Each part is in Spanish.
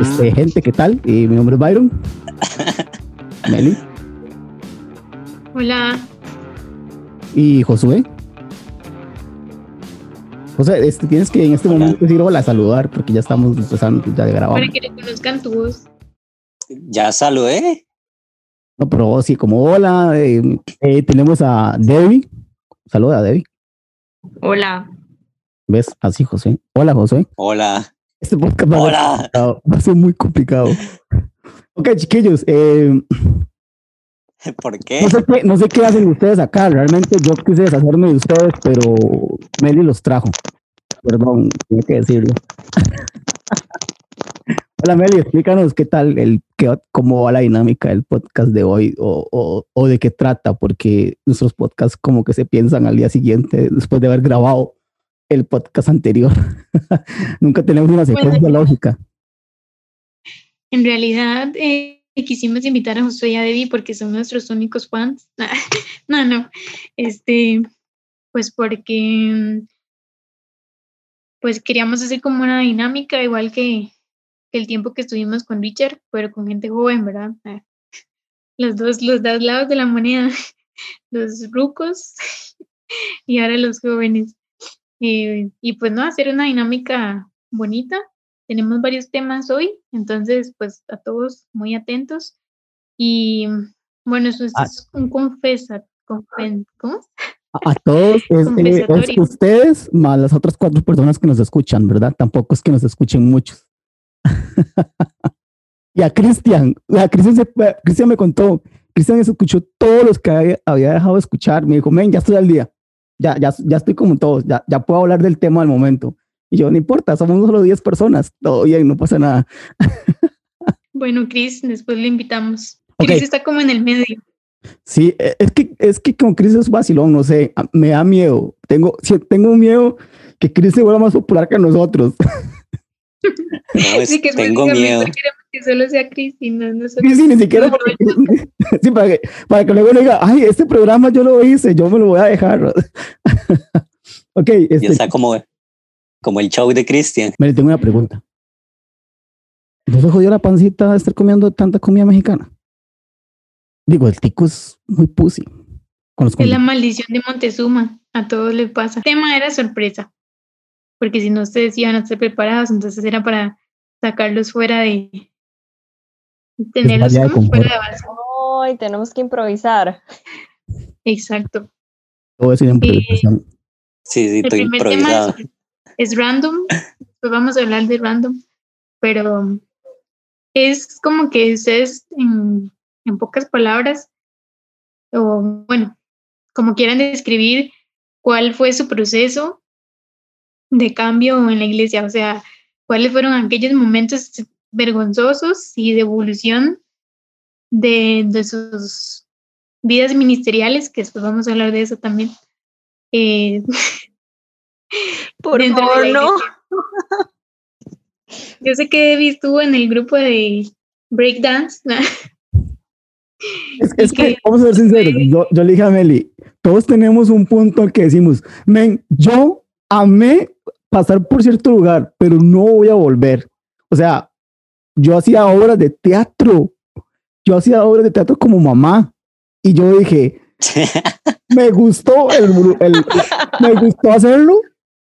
Este, gente, ¿qué tal? Eh, mi nombre es Byron. Meli. Hola. Y Josué. José, este, tienes que en este momento decir hola, saludar, porque ya estamos empezando ya de grabar. Para que reconozcan tu voz. Ya saludé. No, pero sí, como hola, eh, eh, tenemos a Debbie. Saluda a Debbie. Hola. ¿Ves? Así, José. Hola, José. Hola. Este podcast va, Hola. A, ser va a ser muy complicado. ok, chiquillos. Eh, ¿Por qué? no, sé qué, no sé qué hacen ustedes acá. Realmente yo quise deshacerme de ustedes, pero Meli los trajo. Perdón, tenía que decirlo. Hola Meli, explícanos qué tal, el, qué, cómo va la dinámica del podcast de hoy o, o, o de qué trata, porque nuestros podcasts como que se piensan al día siguiente después de haber grabado el podcast anterior. Nunca tenemos una secuencia Bueno, lógica. En realidad, eh, quisimos invitar a Josué y a Debbie porque son nuestros únicos fans. no, no. Este, pues porque pues queríamos hacer como una dinámica, igual que, que el tiempo que estuvimos con Richard, pero con gente joven, ¿verdad? Ah, Los dos, los dos lados de la moneda, los rucos y ahora los jóvenes. Eh, y pues no, hacer una dinámica bonita. Tenemos varios temas hoy, entonces pues a todos muy atentos. Y bueno, eso es Ah. un confesa, confen- ¿cómo? A, todos es, eh, es ustedes más las otras cuatro personas que nos escuchan, ¿verdad? Tampoco es que nos escuchen muchos. y a Cristian, a Cristian, me contó, Cristian escuchó todos los que había, dejado de escuchar, me dijo, men, ya estoy al día, ya, ya, ya estoy como todos, ya, ya puedo hablar del tema al momento. Y yo, no importa, somos solo 10 personas, todo bien, no pasa nada. Bueno, Chris, después le invitamos. Ok. Chris está como en el medio. Sí, e- es que, es que con Chris es vacilón, no sé, me da miedo. Tengo, tengo miedo que Chris se vuelva más popular que nosotros. No, es- Sí, que tengo miedo. queremos que solo sea y no. Sí, sí, ni siquiera porque- sí, para que, para que luego le diga, ay, este programa yo lo hice, yo me lo voy a dejar. ok, Ya este, está como, como el show de Christian. me tengo una pregunta. ¿No se jodió la pancita de estar comiendo tanta comida mexicana? Digo, el tico es muy pussy. Con los Es la maldición de Montezuma. A todos les pasa. El tema era sorpresa. Porque si no ustedes iban a estar preparados, entonces era para sacarlos fuera de. tenerlos como fuera de base. Ay, tenemos que improvisar. Exacto. Todo es improvisación. Sí, sí, El estoy primer tema es, es random. Después vamos a hablar de random. Pero es como que ustedes, en, en pocas palabras, o bueno, como quieran describir cuál fue su proceso de cambio en la iglesia, o sea, cuáles fueron aquellos momentos vergonzosos y de evolución de, de sus vidas ministeriales, que después vamos a hablar de eso también. Eh, Por favor, no. Yo sé que Debbie estuvo en el grupo de breakdance. Es, es Y que, que- vamos a ser sinceros, yo, yo le dije a Meli, todos tenemos un punto al que decimos, men, yo amé pasar por cierto lugar, pero no voy a volver. O sea, yo hacía obras de teatro, yo hacía obras de teatro como mamá, y yo dije, me gustó, el, el- me gustó hacerlo,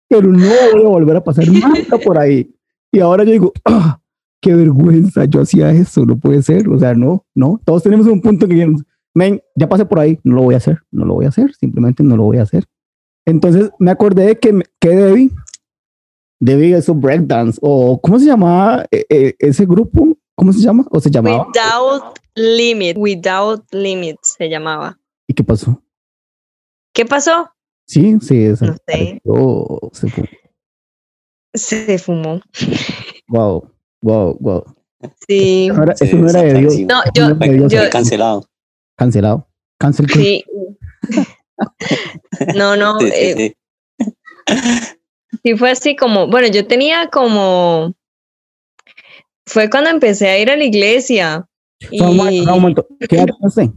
pero no voy a volver a pasar nunca por ahí. Y ahora yo digo, ah, qué vergüenza, yo hacía eso, no puede ser, o sea, no, no, todos tenemos un punto que men, ya pasé por ahí, no lo voy a hacer, no lo voy a hacer, simplemente no lo voy a hacer. Entonces me acordé de que, me- que Debbie, Debbie hizo breakdance, o ¿cómo se llamaba eh, eh, ese grupo? ¿Cómo se llama? ¿O se llamaba? Without Limit. Without Limit se llamaba. ¿Y qué pasó? ¿Qué pasó? Sí, sí, esa- No sé. oh, se fue. Se fumó. Wow, wow, wow. Sí. Era, Sí, eso no era de Dios. No, yo, no era de Dios. yo- Fue cancelado. Cancelado. Cancel. sí. No, no. Sí, sí, eh, sí. sí fue así como, bueno, yo tenía como, fue cuando empecé a ir a la iglesia un y solo un momento. ¿Qué edad tiene usted?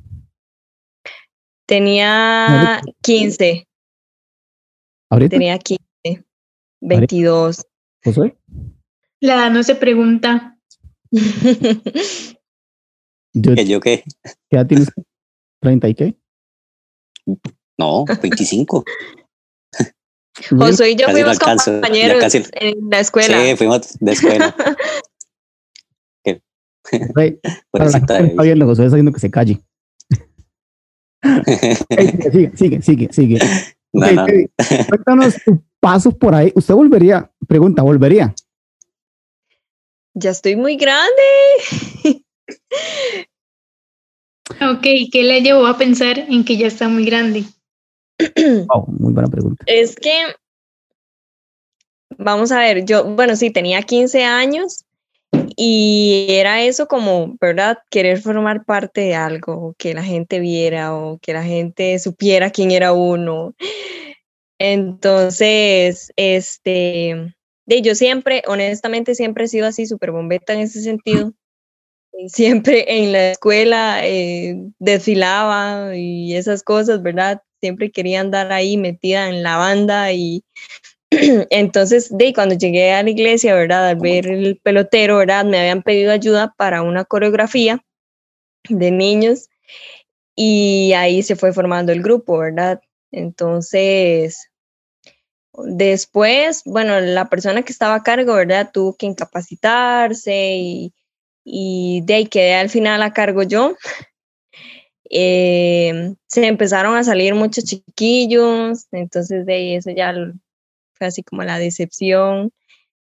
tenía 15. ¿Ahorita? tenía 15, 22. Josué? La edad no se pregunta. Yo, ¿Que yo qué? ¿Qué edad tienes? ¿30 y qué? No, 25. Josué y yo Casi fuimos alcanzo, compañeros casi- en la escuela. Sí, fuimos de escuela. Rey, para la gente está viendo, Josué está diciendo que se calle. Sigue, sigue, sigue, sigue. No, Cuéntanos tu paso por ahí. ¿Usted volvería? Pregunta, ¿volvería? Ya estoy muy grande. Ok, ¿qué le llevó a pensar en que ya está muy grande? Wow, muy buena pregunta. Es que, vamos a ver, yo, bueno, sí, tenía 15 años y era eso como, ¿verdad? Querer formar parte de algo, que la gente viera o que la gente supiera quién era uno. Entonces, este, de yo siempre, honestamente, siempre he sido así, súper bombeta en ese sentido. Siempre en la escuela eh, desfilaba y esas cosas, ¿verdad? Siempre quería andar ahí metida en la banda y entonces, de cuando llegué a la iglesia, ¿verdad? Al ver el pelotero, ¿verdad? Me habían pedido ayuda para una coreografía de niños y ahí se fue formando el grupo, ¿verdad? Entonces, después, bueno, la persona que estaba a cargo, ¿verdad? Tuvo que incapacitarse y, y de ahí quedé al final a cargo yo. Eh, se empezaron a salir muchos chiquillos, entonces de eso ya fue así como la decepción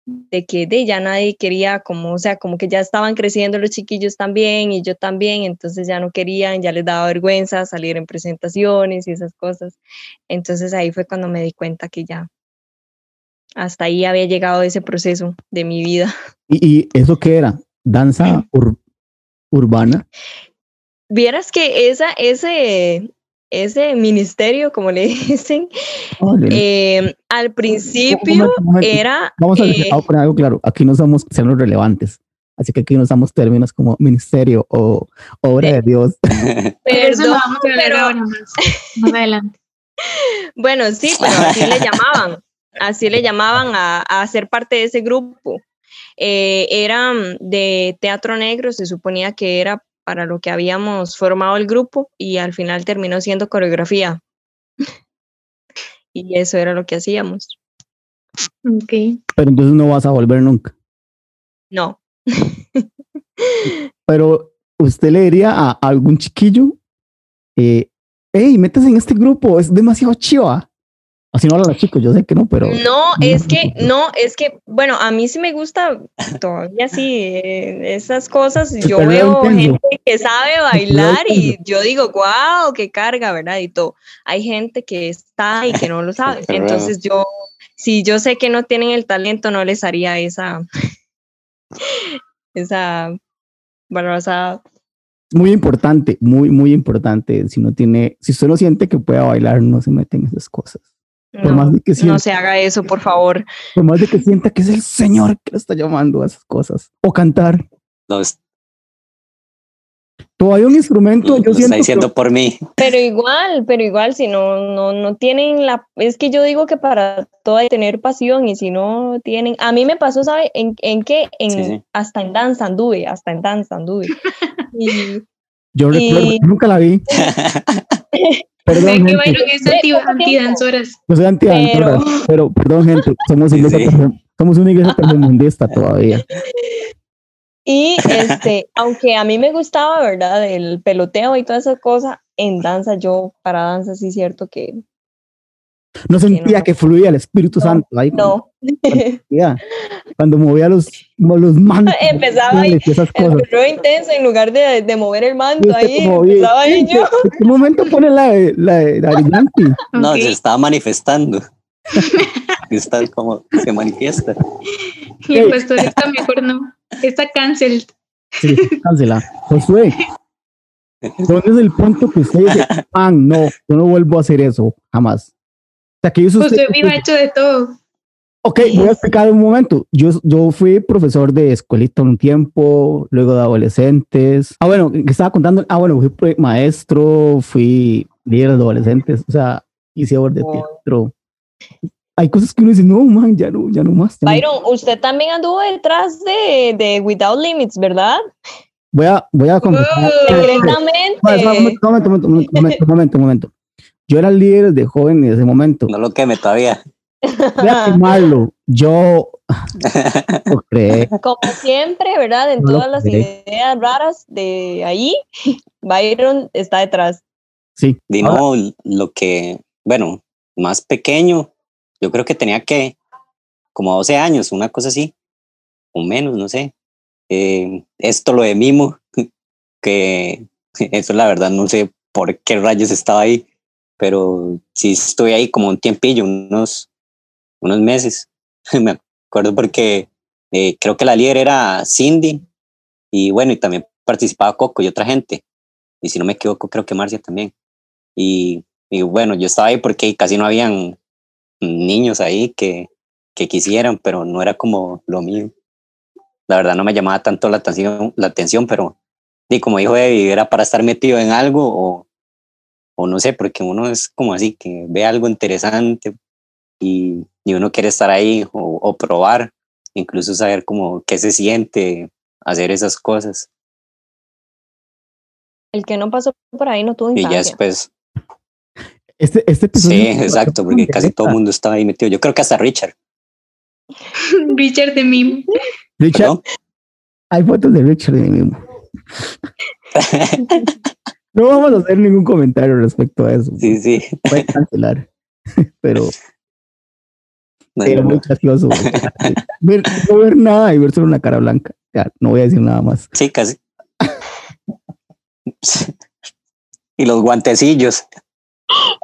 de que de ya nadie quería como, o sea, como que ya estaban creciendo los chiquillos también y yo también, entonces ya no querían, ya les daba vergüenza salir en presentaciones y esas cosas. Entonces ahí fue cuando me di cuenta que ya hasta ahí había llegado ese proceso de mi vida. ¿Y, y eso qué era? ¿Danza ur- urbana? Vieras que esa, ese, ese ministerio, como le dicen, eh, al Un principio momento, un momento. era... Vamos a, eh, a poner algo claro. Aquí no somos seamos relevantes. Así que aquí no usamos términos como ministerio o obra de Dios. Perdón, pero- más, adelante. Bueno, sí, pero así le llamaban, así le llamaban a, a ser parte de ese grupo. Eh, era de teatro negro, se suponía que era para lo que habíamos formado el grupo y al final terminó siendo coreografía. Y eso era lo que hacíamos. Ok. Pero entonces no vas a volver nunca. No, Pero usted le diría a algún chiquillo, eh, hey, métase en este grupo, es demasiado chiva. Así no hablan los chicos, yo sé que no, pero no, es que, no, es que, bueno, a mí sí me gusta todavía sí eh, esas cosas. Yo veo gente que sabe bailar y yo digo, wow, qué carga, ¿verdad? Y todo. Hay gente que está y que no lo sabe. Entonces yo, si yo sé que no tienen el talento, no les haría esa, esa barrabasada. muy importante, muy, muy importante. Si no tiene, si usted no siente que pueda bailar, no se mete en esas cosas. Por No, más de que no sienta, se haga eso, por favor. por más de que sienta que es el Señor que le está llamando a esas cosas. O cantar. Lo, es- Todavía un instrumento, lo yo está siento que- diciendo por mí. Pero igual, pero igual, si no, no, no tienen la, es que yo digo que para todo hay que tener pasión y si no tienen, a mí me pasó, ¿sabe? ¿En, en qué? En, Sí, sí. hasta en danza anduve, hasta en danza anduve. Y, yo y- recuerdo, nunca la vi. Perdón, que gente, bueno que tiempo. antidanzoras. yo soy anti pero- pero perdón, gente, somos, Sí, iglesia sí. tercer- somos una iglesia tercermundista todavía. y este, aunque a mí me gustaba, ¿verdad? El peloteo y toda esa cosa, en danza yo, para danza sí es cierto que No sentía no. que fluía el Espíritu No, Santo ahí. cuando- no. Cuando movía los, los mantos. Empezaba ahí, esas El cosas. intenso en lugar de, de mover el manto ahí, como, empezaba ahí yo. ¿En qué momento pone la de, la Daddy Yankee? No, se estaba manifestando. Está como se manifiesta. Y el pastor está mejor no. Está cancel. Sí, cancela. Josué, ¿dónde es el punto que usted dice, ah, no, yo no vuelvo a hacer eso, jamás? O sea, que usted- Usted viva hecho de todo. Ok, voy a explicar un momento. Yo, yo fui profesor de escuelita un tiempo, luego de adolescentes. Ah, bueno, que estaba contando. Ah, bueno, fui maestro, fui líder de adolescentes, o sea, hice obras de teatro. hay cosas que uno dice, no, man, ya no, ya no más. ya no". Byron, usted también anduvo detrás de, de Without Limits, ¿verdad? Voy a, voy a confesar. Secretamente. Ma, Momento, momento, momento, momento, momento, momento. Yo era el líder de joven en ese momento. No lo queme todavía. Voy a quemarlo. Yo no creo. Como siempre, ¿verdad? En No todas las ideas raras de ahí, Byron está detrás. Sí. Di Ahora, no, lo que, bueno, más pequeño, yo creo que tenía que, como 12 años, una cosa así, o menos, no sé. Eh, esto lo de Mimo, que eso la verdad no sé por qué rayos estaba ahí, pero sí estuve ahí como un tiempillo, unos, unos meses. Me acuerdo porque eh, creo que la líder era Cindy, y bueno, y también participaba Coco y otra gente. Y si no me equivoco, creo que Marcia también. Y, y bueno, yo estaba ahí porque casi no habían niños ahí que, que quisieran, pero no era como lo mío. La verdad no me llamaba tanto la atención, la atención pero y como dijo Eddie, era para estar metido en algo o, o no sé, porque uno es como así, que ve algo interesante y, y uno quiere estar ahí o, o probar, incluso saber cómo qué se siente hacer esas cosas. El que no pasó por ahí no tuvo Y ya infancia. después, Este, este episodio. sí, exacto, porque casi todo el mundo estaba ahí metido. Yo creo que hasta Richard. Richard de Mimo. Richard, ¿no? hay fotos de Richard de mí mismo. No vamos a hacer ningún comentario respecto a eso. Sí, sí. Puede cancelar. Pero No, era no, muy no. gracioso. Ver, no ver nada y ver solo una cara blanca. Ya, no voy a decir nada más. Sí, casi. y los guantecillos,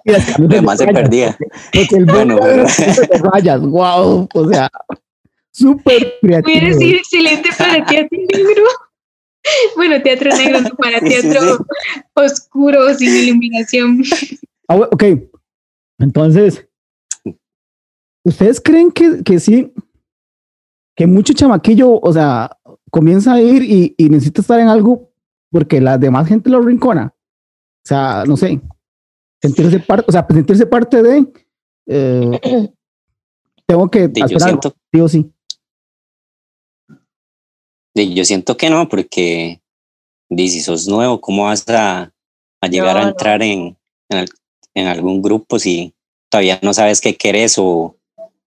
Y además se perdía. porque el Bueno, de rayas, wow. O sea, súper creativo. sido excelente para teatro negro. Bueno, teatro negro, no para Sí, sí, teatro oscuro, sin iluminación. Ah, ok, entonces, ¿ustedes creen que, que sí? Que mucho chamaquillo, o sea, comienza a ir y, y necesita estar en algo porque la demás gente lo rincona. O sea, no sé, sentirse parte, o sea, sentirse parte de, eh, tengo que Y yo hacer algo, siento, sí o sí. Y yo siento que no, porque si sos nuevo, ¿cómo vas a, a llegar No, a no. entrar en, en, al- en algún grupo si todavía no sabes qué querés o,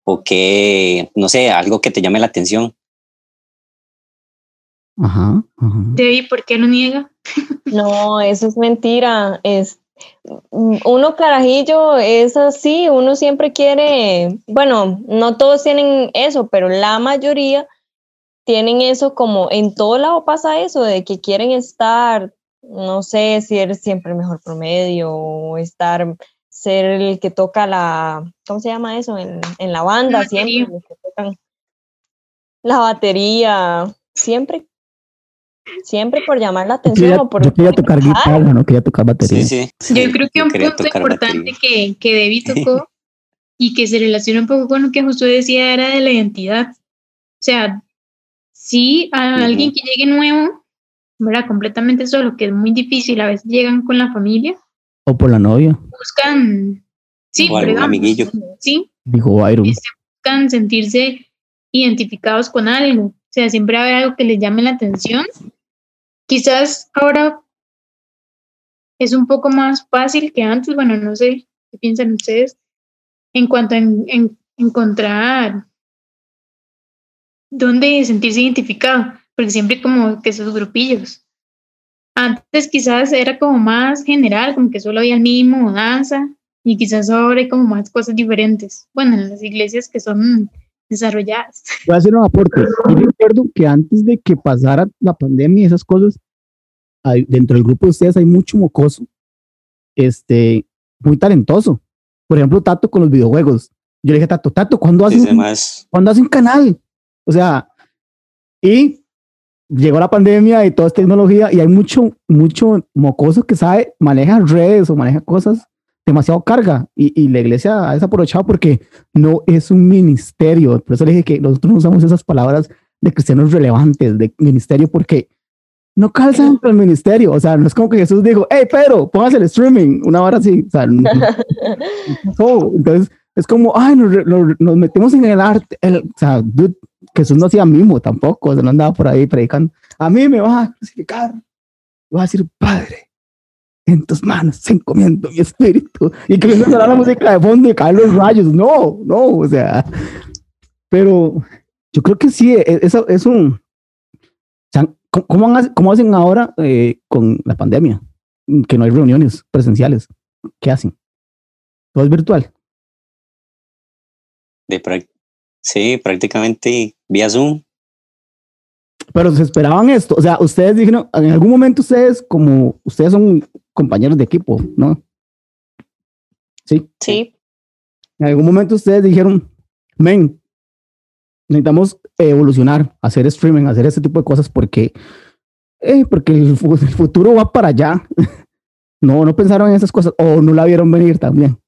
o qué, no sé, algo que te llame la atención? Ajá, ajá. Debbie, ¿por qué lo niega? No, eso es mentira. Es mm, uno carajillo es así, uno siempre quiere, bueno, no todos tienen eso, pero la mayoría tienen eso como en todo lado pasa eso de que quieren estar, no sé si eres siempre el mejor promedio o estar ser el que toca la, ¿cómo se llama eso? En, en la banda, La siempre batería. los que tocan la batería, siempre. Siempre por llamar la Yo atención quería, o por yo quería tocar guitarra, no quería tocar batería. Sí, sí. Yo creo que un punto importante que, que Debbie tocó y que se relaciona un poco con lo que justo decía era de la identidad. O sea, sí, a alguien que llegue nuevo, ¿verdad? Completamente solo, que es muy difícil, a veces llegan con la familia, O por la novia, buscan, sí, O algún digamos, amiguillo. sí, dijo Byron. este, buscan sentirse identificados con algo. O sea, siempre va a haber algo que les llame la atención. Quizás ahora es un poco más fácil que antes, bueno, no sé qué piensan ustedes, en cuanto a en- en- encontrar dónde sentirse identificado, porque siempre como que esos grupillos. Antes quizás era como más general, como que solo había el mismo danza, y quizás ahora hay como más cosas diferentes. Bueno, en las iglesias que son desarrolladas. Voy a hacer un aporte. Yo recuerdo que antes de que pasara la pandemia y esas cosas, hay- dentro del grupo de ustedes hay mucho mocoso, este, muy talentoso. Por ejemplo, Tato con los videojuegos. Yo le dije a Tato, Tato, ¿cuándo haces, un, ¿cuándo haces un canal? O sea, y llegó la pandemia y todo es tecnología y hay mucho, mucho mocoso que sabe, maneja redes o maneja cosas demasiado carga y, y la iglesia ha desaprovechado porque no es un ministerio. Por eso le dije que nosotros no usamos esas palabras de cristianos relevantes, de ministerio, porque no calzan con el ministerio. O sea, no es como que Jesús dijo, hey Pedro, póngase el streaming, una hora así. O sea, no, no entonces es como, ay, nos- nos metemos en el arte. El- o sea, dude, Jesús no hacía mimo tampoco, o sea, no andaba por ahí predicando. A mí me vas a crucificar. Vas a decir, Padre, en tus manos se encomiendo mi espíritu. Y que me la música de fondo y caen los rayos. No, no, o sea. Pero yo creo que sí, e- eso es un. ¿Cómo, cómo hacen ahora eh, con la pandemia? Que no hay reuniones presenciales. ¿Qué hacen? Todo es virtual. De prac- sí, prácticamente vía Zoom. Pero se esperaban esto. O sea, ustedes dijeron, en algún momento ustedes, como ustedes son compañeros de equipo, ¿no? Sí. Sí, En algún momento ustedes dijeron, men, necesitamos evolucionar, hacer streaming, hacer ese tipo de cosas porque, eh, porque el, el futuro va para allá. no, no pensaron en esas cosas o no la vieron venir también.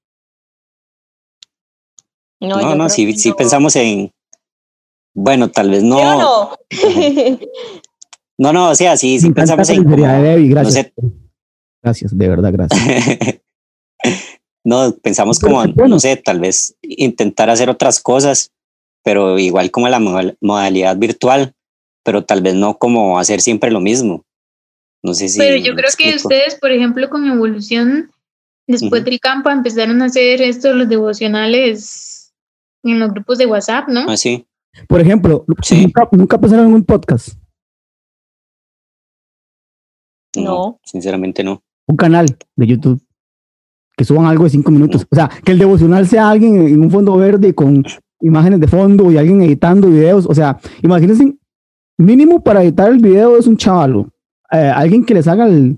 No, No, no, sí no. pensamos en. Bueno, tal vez no. ¿Sí o no? No, no, o sea, sí, sí Me encanta pensamos en. Debbie, no gracias. sé. Gracias, de verdad, gracias. no, pensamos Pero como, bueno. no sé, tal vez intentar hacer otras cosas, pero igual como la modal- modalidad virtual, pero tal vez no como hacer siempre lo mismo. No sé si. Pero yo creo que ustedes, por ejemplo, con evolución, después Ujú. del campo empezaron a hacer esto, los devocionales en los grupos de WhatsApp, ¿no? Ah, sí. Por ejemplo, Sí. nunca, nunca pensaron en un podcast, No, No. sinceramente no. un canal de YouTube que suban algo de cinco minutos. O sea, que el devocional sea alguien en un fondo verde con imágenes de fondo y alguien editando videos. O sea, imagínense, mínimo para editar el video es un chavalo. Eh, alguien que les haga el,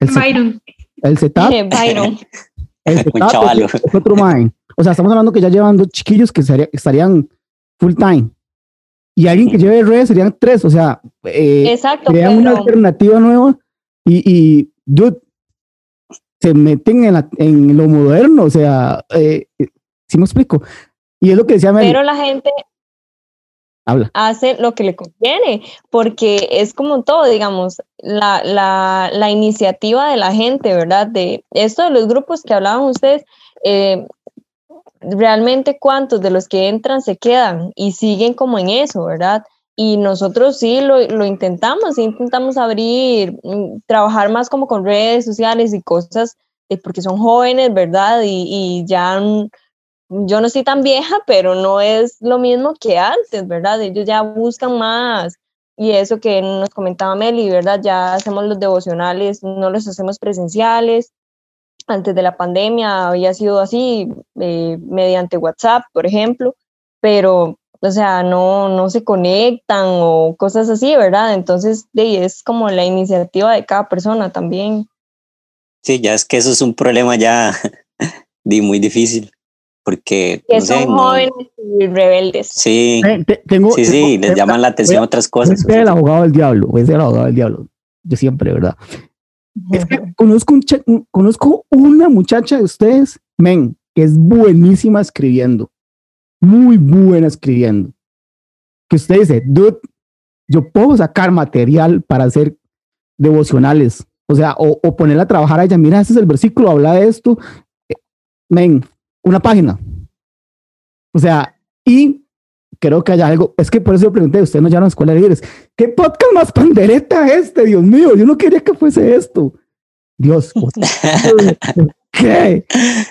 el, set- Byron, el setup. Byron. Un chavalo. es, otro man. O sea, estamos hablando que ya llevan dos chiquillos que sería- estarían full time. Y alguien que lleve redes serían tres. O sea, eh, Exacto, crean una alternativa nueva y, y dude, se meten en, la- en lo moderno, o sea, eh, si me explico. Y es lo que decía pero la gente habla. hace lo que le conviene, porque es como todo, digamos, la, la, la iniciativa de la gente, ¿verdad? De esto de los grupos que hablaban ustedes, eh, realmente cuántos de los que entran se quedan y siguen como en eso, ¿verdad? Y nosotros sí lo, lo intentamos, intentamos abrir, mm, trabajar más como con redes sociales y cosas, eh, porque son jóvenes, ¿verdad? Y, y ya yo no estoy tan vieja, pero no es lo mismo que antes, ¿verdad? Ellos ya buscan más. Y eso que nos comentaba Meli, ¿verdad? Ya hacemos los devocionales, no los hacemos presenciales. Antes de la pandemia había sido así, eh, mediante WhatsApp, por ejemplo, pero, o sea, no, no se conectan o cosas así, ¿verdad? Entonces, de, es como la iniciativa de cada persona también. Sí, ya es que eso es un problema ya muy difícil. Porque, Que no sé, son no- jóvenes y rebeldes. sí, Eh, te- tengo, sí, sí, tengo- les llaman la atención otras voy a cosas. ser el abogado del diablo, voy a ser el abogado del diablo. Yo siempre, ¿verdad? Es que conozco, un conozco una muchacha de ustedes, men, que es buenísima escribiendo. Muy buena escribiendo. Que usted dice, dude, yo puedo sacar material para hacer devocionales. O sea, o, o ponerla a trabajar a ella. Mira, este es el versículo, habla de esto. Eh, Men, una página. O sea, y creo que hay algo. Es que por eso yo pregunté, usted no llaman a escuela de líderes. ¿Qué podcast más pandereta este? Dios mío, yo no quería que fuese esto. Dios, ¿por qué?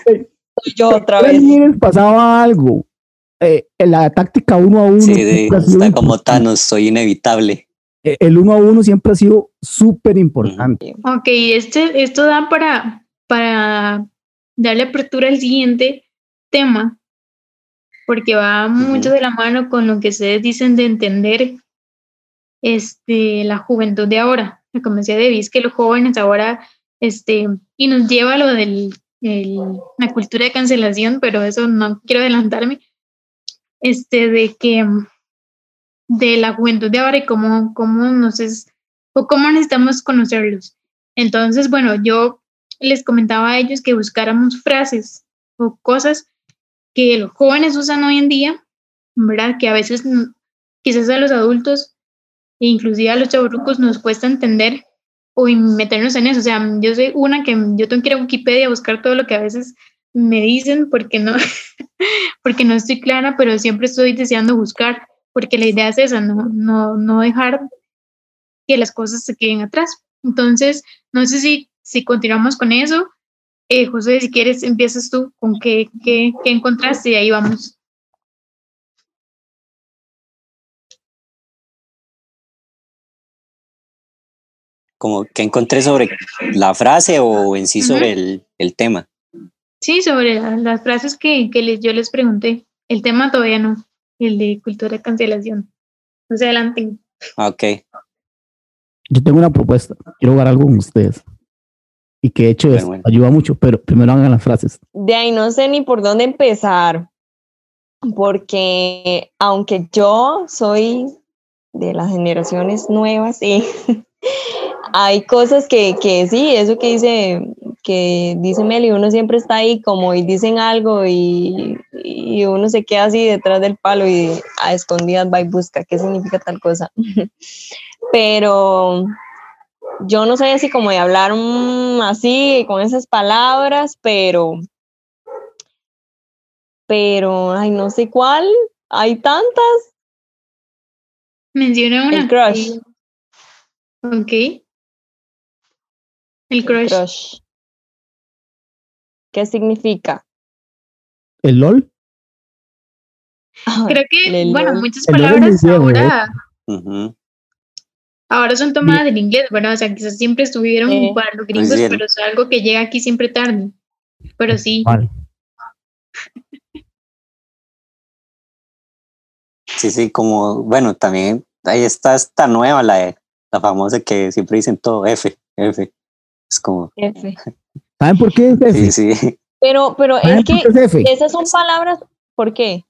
Soy yo otra vez. pasaba algo. Eh, en la táctica uno a uno. Sí, de- está como. Thanos, soy inevitable. Eh, El uno a uno siempre ha sido súper importante. Ok, este, esto da para, para darle apertura al siguiente tema, porque va mucho de la mano con lo que ustedes dicen de entender este, la juventud de ahora. Como decía Debbie, es que los jóvenes ahora, este, y nos lleva a lo de la cultura de cancelación, pero eso no quiero adelantarme, este, de que de la juventud de ahora y cómo, cómo nos es, o cómo necesitamos conocerlos. Entonces, bueno, yo les comentaba a ellos que buscáramos frases o cosas que los jóvenes usan hoy en día, ¿verdad? Que a veces mm, quizás a los adultos e inclusive a los chaburrucos nos cuesta entender o meternos en eso. O sea, yo soy una que yo tengo que ir a Wikipedia a buscar todo lo que a veces me dicen porque no, porque no estoy clara, pero siempre estoy deseando buscar, porque la idea es esa, no, no, no dejar que las cosas se queden atrás. Entonces, no sé si, si continuamos con eso. Eh, José, si quieres, empiezas tú con qué, qué, qué encontraste y ahí vamos. Como que encontré sobre la frase o en sí sobre el, el tema. Sí, sobre la- las frases que, que les, yo les pregunté. El tema todavía no, el de cultura de cancelación. No se adelanten. Ah, Ok. Yo tengo una propuesta. Quiero jugar algo con ustedes. Y que de hecho es- bueno. ayuda mucho, pero primero hagan las frases. De ahí no sé ni por dónde empezar, porque aunque yo soy de las generaciones nuevas, sí, hay cosas que, que sí, eso que dice, que dice Meli, uno siempre está ahí como y dicen algo y, y uno se queda así detrás del palo y a escondidas va y busca qué significa tal cosa. Pero yo no soy así como de hablar mm, así con esas palabras, pero pero ay no sé cuál, hay tantas. Menciona una. El crush. Ok. El crush. Crush. ¿Qué significa? ¿El LOL? Creo que, bueno, LOL. muchas palabras viejo, ahora, Ujú. Ahora son tomadas del inglés, ¿verdad? O sea, quizás siempre estuvieron Eh, para los gringos, pero es algo que llega aquí siempre tarde. Pero sí, Vale. Sí, sí, como, bueno, también ahí está esta nueva, la, de- la famosa que siempre dicen todo F, F. Es como, F. ¿Saben por qué es F? sí, sí. Pero, pero ¿Saben es que es esas son palabras, ¿por qué?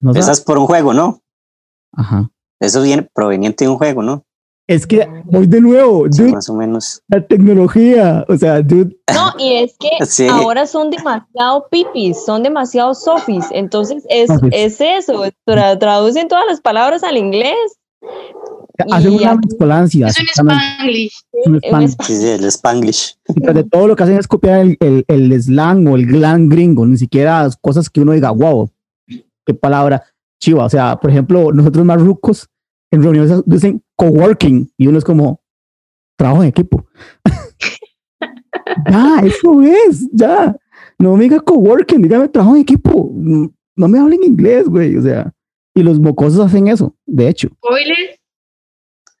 No Esa saben. es por un juego, ¿no? Ajá. Eso viene proveniente de un juego, ¿no? Es que voy de nuevo, Sí, dude, más o menos. la tecnología, o sea, dude, No, y es que Sí. ahora son demasiado pipis, son demasiado sofis. Entonces es, es eso, tra- traducen todas las palabras al inglés. hacen Y una mezcolancia. es un spanglish. un. Sí, sí, el Spanglish. De todo lo que hacen es copiar el, el, el slang o el glam gringo, ni siquiera cosas que uno diga, wow, qué palabra chiva. O sea, por ejemplo, nosotros más rucos en reuniones dicen coworking y uno es como trabajo en equipo. ya, eso es, ya. No me diga coworking, dígame trabajo en equipo. No no me hablen inglés, güey. O sea, y los mocosos hacen eso, de hecho. Spoiler.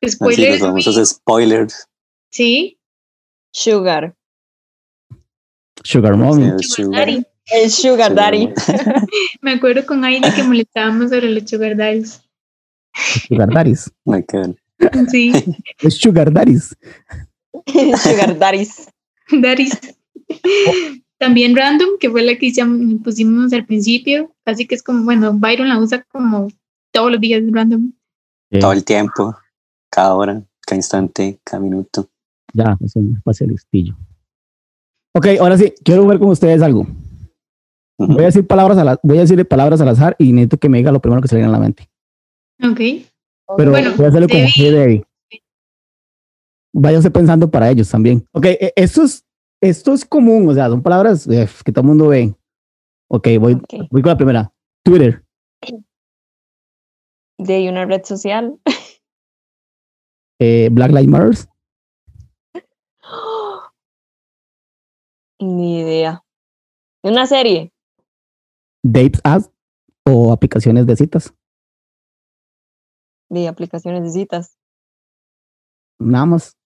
Así, Spoiler. los famosos spoilers. Sí, Sugar. Sugar mommy. el Sugar. El sugar daddy. Me acuerdo con Aida que molestábamos sobre los sugar daddies. Sugar daddies. My God. Sí, Es sugar daddies. sugar daddies. daddies. También random, que fue la que pusimos al principio. Así que es como, bueno, Byron la usa como todos los días random. Eh, Todo el tiempo, cada hora, cada instante, cada minuto. Ya, eso me pasa el listillo. Ok, ahora sí, quiero ver con ustedes algo. Voy a decir palabras a la, voy a decirle palabras al azar y necesito que me diga lo primero que se le venga a la mente. Ok. Pero Bueno, voy a hacerlo como Debbie. Váyanse pensando para ellos también. Ok, e- esto es, esto es común, o sea, son palabras eh, que todo el mundo ve. Ok, voy, voy con la primera. Twitter, De una red social. eh, Black Lives Matter, Ni idea. Una serie. Dates Apps o aplicaciones de citas. De aplicaciones de citas. Nada más.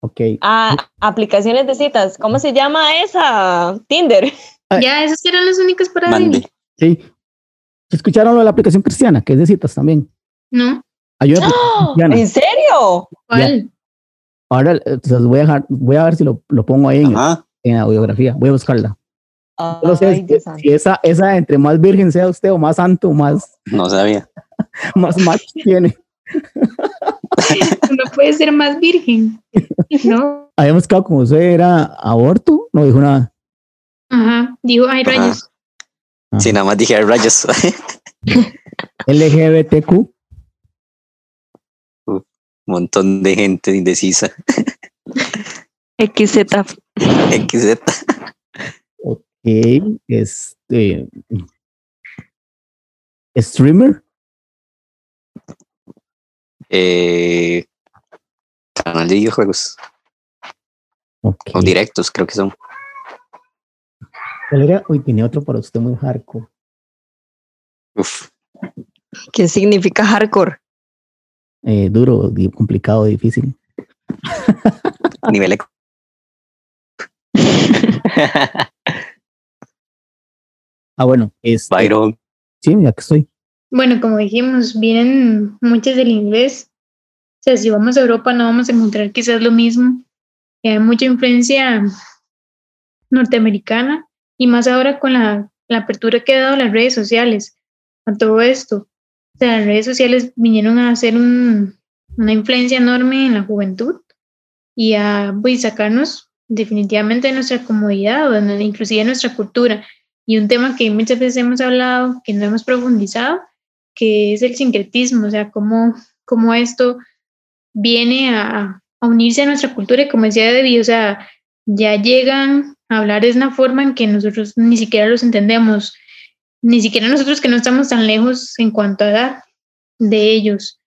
Ok. Ah, aplicaciones de citas. ¿Cómo se llama esa? Tinder. Ay. Ya, esas eran las únicas para Mande. Debbie. Sí. ¿Escucharon lo de la aplicación cristiana, que es de citas también? ¿No? Aplicación cristiana. ¿En serio? ¿Cuál? Ahora eh, voy a dejar, voy a ver si lo, lo pongo ahí en, la audiografía. Voy a buscarla. Yo no sé Ay, si- esa, esa entre más virgen sea usted o más santo, más, No sabía. más match tiene. No puede ser más virgen. ¿No? Habíamos quedado como usted era aborto, no dijo nada. Ajá. Dijo, hay rayos. Ajá. Sí, nada más dije rayos. LGBTQ. Montón de gente indecisa. XZ. XZ. Este. ¿Streamer? Eh, canal de videojuegos. O directos, creo que son. ¿Cuál era? Uy, tiene otro para usted muy hardcore. Uf, ¿Qué significa hardcore? Eh, duro, complicado, difícil. nivel eco. Ah, bueno, este, Byron. sí, ya que estoy. Bueno, como dijimos, vienen muchas del inglés. O sea, si vamos a Europa no vamos a encontrar quizás lo mismo. Hay mucha influencia norteamericana y más ahora con la, la apertura que ha dado las redes sociales a todo esto. O sea, las redes sociales vinieron a hacer un- una influencia enorme en la juventud y a pues, sacarnos definitivamente de nuestra comodidad o de- inclusive de nuestra cultura. Y un tema que muchas veces hemos hablado, que no hemos profundizado, que es el sincretismo, o sea, cómo, cómo esto viene a, unirse a nuestra cultura y como decía Debbie, o sea, ya llegan a hablar de una forma en que nosotros ni siquiera los entendemos, ni siquiera nosotros que no estamos tan lejos en cuanto a edad de ellos.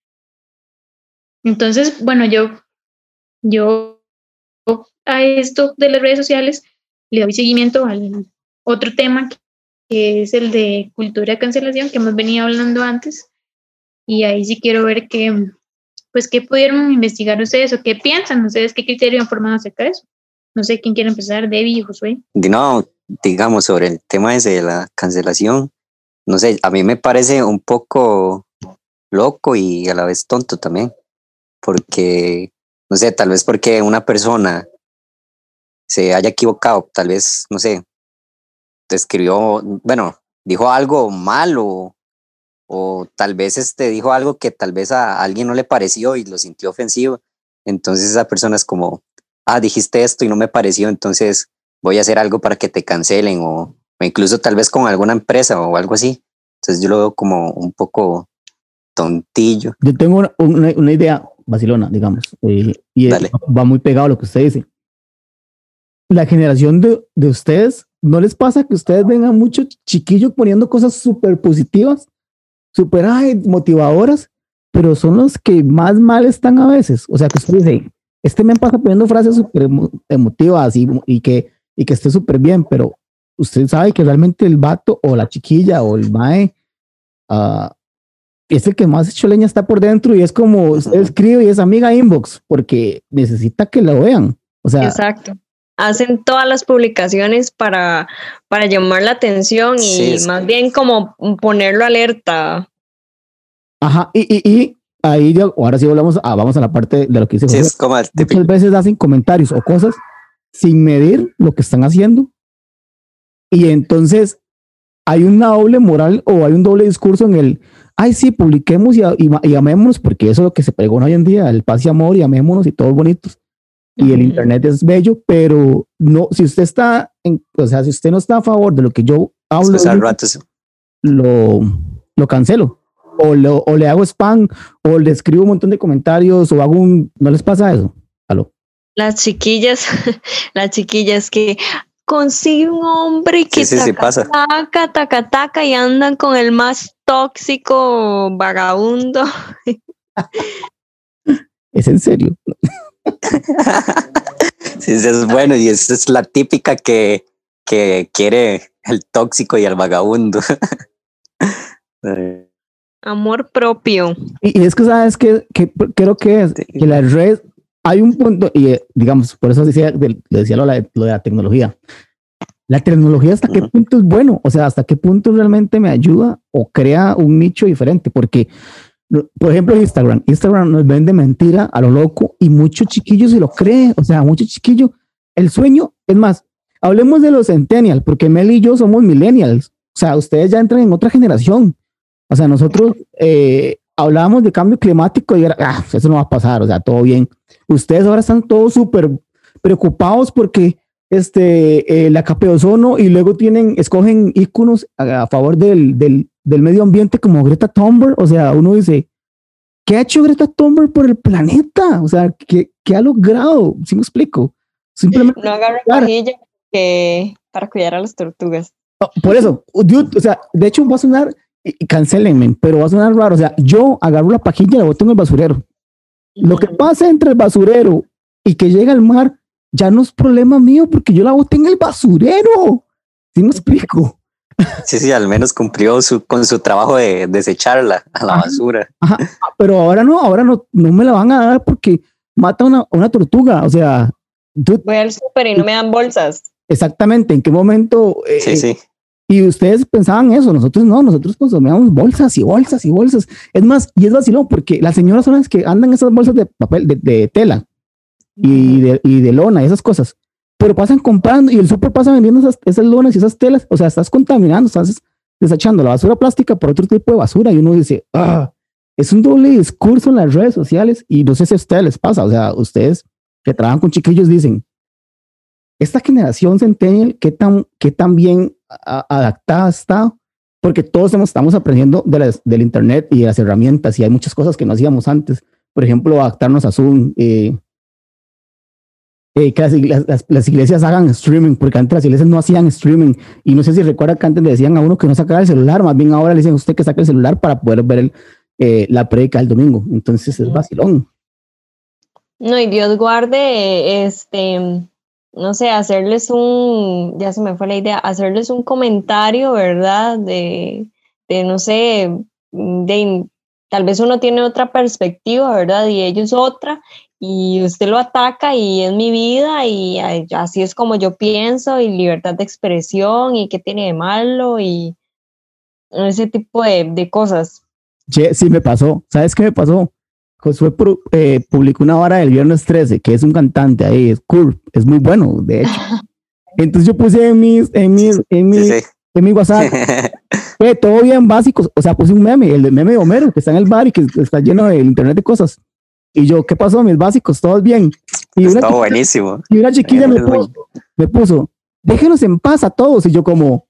Entonces, bueno, yo, yo a esto de las redes sociales le doy seguimiento al otro tema que es el de cultura de cancelación que hemos venido hablando antes. Y ahí sí quiero ver qué, pues, qué pudieron investigar ustedes o qué piensan ustedes, qué criterio han formado acerca de eso. No sé quién quiere empezar, Debbie y Josué. No, digamos, sobre el tema ese de la cancelación, no sé, a mí me parece un poco loco y a la vez tonto también, porque, no sé, tal vez porque una persona se haya equivocado, tal vez, no sé, escribió, bueno, dijo algo malo o tal vez este dijo algo que tal vez a alguien no le pareció y lo sintió ofensivo, entonces esa persona es como, ah, dijiste esto y no me pareció, entonces voy a hacer algo para que te cancelen o, o incluso tal vez con alguna empresa o algo así. Entonces yo lo veo como un poco tontillo. Yo tengo una, una- una idea, Barcelona, digamos, eh, y es- va muy pegado a lo que usted dice. La generación de, de ustedes, ¿no les pasa que ustedes ven a muchos chiquillos poniendo cosas súper positivas, súper motivadoras, pero son los que más mal están a veces? O sea, que usted dice, este me pasa poniendo frases súper emo- emotivas y, que, y que esté súper bien, pero usted sabe que realmente el vato o la chiquilla o el mae ah, es el que más hecho leña está por dentro y es como escribe y es amiga inbox porque necesita que lo vean. O sea, Exacto. Hacen todas las publicaciones para, para llamar la atención y Sí, más bien como ponerlo alerta. ajá, y, y, y ahí ya- ahora sí volvamos a, vamos a la parte de lo que dice Sí, José. es como el típico. Muchas veces hacen comentarios o cosas sin medir lo que están haciendo y entonces hay una doble moral o hay un doble discurso en el, ay, sí, publiquemos y, y, y amémonos, porque eso es lo que se pregona hoy en día, el paz y amor y amémonos y todos bonitos. Y el internet es bello, pero no, si usted está, en, o sea, si usted no está a favor de lo que yo hablo, lo, lo cancelo. O, lo, o le hago spam, o le escribo un montón de comentarios, o hago un, ¿no les pasa eso? Aló. Las chiquillas, las chiquillas que consigue un hombre que Sí, sí, sí, taca, pasa. taca, taca, taca, y andan con el más tóxico vagabundo. Es en serio. Sí, es bueno y esa es la típica que, que quiere el tóxico y el vagabundo. Amor propio. Y, y es que, ¿sabes qué? Que, creo que es que las redes, hay un punto, y eh, digamos, por eso decía, decía lo, de la- lo de la tecnología. La tecnología, ¿hasta qué punto es bueno? O sea, ¿hasta qué punto realmente me ayuda o crea un nicho diferente? Porque, por ejemplo, Instagram. Instagram nos vende mentira a lo loco y muchos chiquillos se lo creen. O sea, muchos chiquillos. El sueño, es más, hablemos de los centennials, porque Mel y yo somos millennials. O sea, ustedes ya entran en otra generación. O sea, nosotros eh, hablábamos de cambio climático y era, ah, eso no va a pasar, o sea, todo bien. Ustedes ahora están todos súper preocupados porque este, eh, la capa y luego tienen, escogen íconos a, a favor del, del, del medio ambiente como Greta Thunberg. O sea, uno dice, ¿qué ha hecho Greta Thunberg por el planeta? O sea, ¿qué, qué ha logrado? ¿Sí me explico? Simplemente No agarra pajilla que para cuidar a las tortugas. Oh, por eso, dude, o sea, de hecho va a sonar, y cancelenme, pero va a sonar raro. O sea, yo agarro la pajilla y la boto en el basurero. Lo que pasa entre el basurero y que llega al mar ya no es problema mío porque yo la boté en el basurero. ¿Sí me explico? Sí, sí, al menos cumplió su, con su trabajo de desecharla a la basura. Ajá, pero ahora no, ahora no, no me la van a dar porque mata una, una tortuga. O sea, voy al súper y no me dan bolsas. Exactamente, ¿en qué momento? Eh, sí, sí. Y ustedes pensaban eso, nosotros no, nosotros consumíamos bolsas y bolsas y bolsas. Es más, y es vacilón porque las señoras son las que andan esas bolsas de papel, de, tela y de, y de lona y esas cosas. Pero pasan comprando y el súper pasa vendiendo esas, esas y esas telas. O sea, estás contaminando, estás desechando la basura plástica por otro tipo de basura. Y uno dice, ah, es un doble discurso en las redes sociales. Y no sé si a ustedes les pasa. O sea, ustedes que trabajan con chiquillos dicen, esta generación centennial, ¿qué tan, qué tan bien adaptada está, porque todos estamos aprendiendo de del Internet y de las herramientas y hay muchas cosas que no hacíamos antes. Por ejemplo, adaptarnos a Zoom. Eh, eh, que las, las, iglesias hagan streaming, porque antes las iglesias no hacían streaming. Y no sé si recuerda que antes le decían a uno que no sacara el celular, más bien ahora le dicen a usted que saque el celular para poder ver el, eh, la predica del domingo. Entonces es vacilón. No, y Dios guarde, este, no sé, hacerles un, ya se me fue la idea, hacerles un comentario, ¿verdad? De, de no sé, de, tal vez uno tiene otra perspectiva, ¿verdad? Y ellos otra, y usted lo ataca y es mi vida y así es como yo pienso y libertad de expresión y qué tiene de malo y ese tipo de, de cosas. Sí, me pasó. ¿Sabes qué me pasó? Josué eh, publicó una hora del viernes 13, que es un cantante ahí, es cool, es muy bueno, de hecho. Entonces yo puse en mi, en mi, en mi, en mi WhatsApp, eh, todo bien básico, o sea, puse un meme, el meme de Homero, que está en el bar y que está lleno de internet de cosas. Y yo, ¿qué pasó? Mis básicos, todos bien. Y está buenísimo. Y una chiquilla me puso, me puso, déjenos en paz a todos. Y yo como,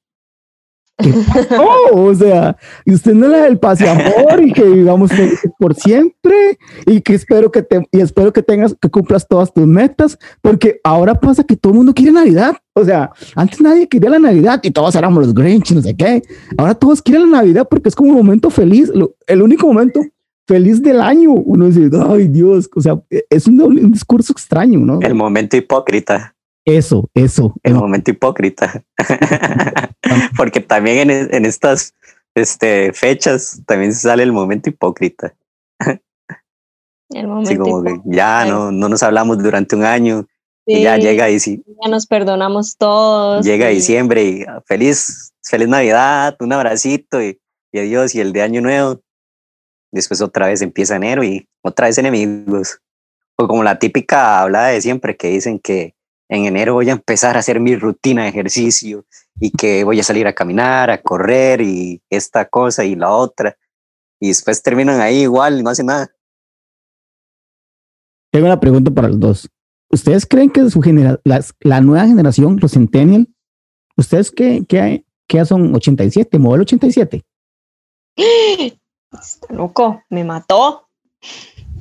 o sea, y usted no le da el paz y amor y que vivamos por siempre y que espero que te y espero que tengas que cumplas todas tus metas, porque ahora pasa que todo el mundo quiere Navidad. O sea, antes nadie quería la Navidad y todos éramos los Grinch, no sé qué. Ahora todos quieren la Navidad porque es como un momento feliz, el único momento feliz del año. Uno dice, ay Dios, o sea, es un, un discurso extraño, ¿no? El momento hipócrita. Eso, eso. El momento hipócrita. Porque también en, en, estas este, fechas también sale el momento hipócrita. El momento como que ya no, no nos hablamos durante un año y ya llega y sí. Ya nos perdonamos todos. Llega diciembre y ah, feliz, feliz Navidad, un abracito y, y adiós y el de Año Nuevo. Después otra vez empieza enero y otra vez enemigos. O como la típica hablada de siempre que dicen que en enero voy a empezar a hacer mi rutina de ejercicio y que voy a salir a caminar, a correr y esta cosa y la otra. Y después terminan ahí igual y no hacen nada. Tengo una pregunta para los dos. ¿Ustedes creen que su genera la, nueva generación, los Centennial, ustedes qué, qué, qué son 87, modelo 87? Está loco, me mató.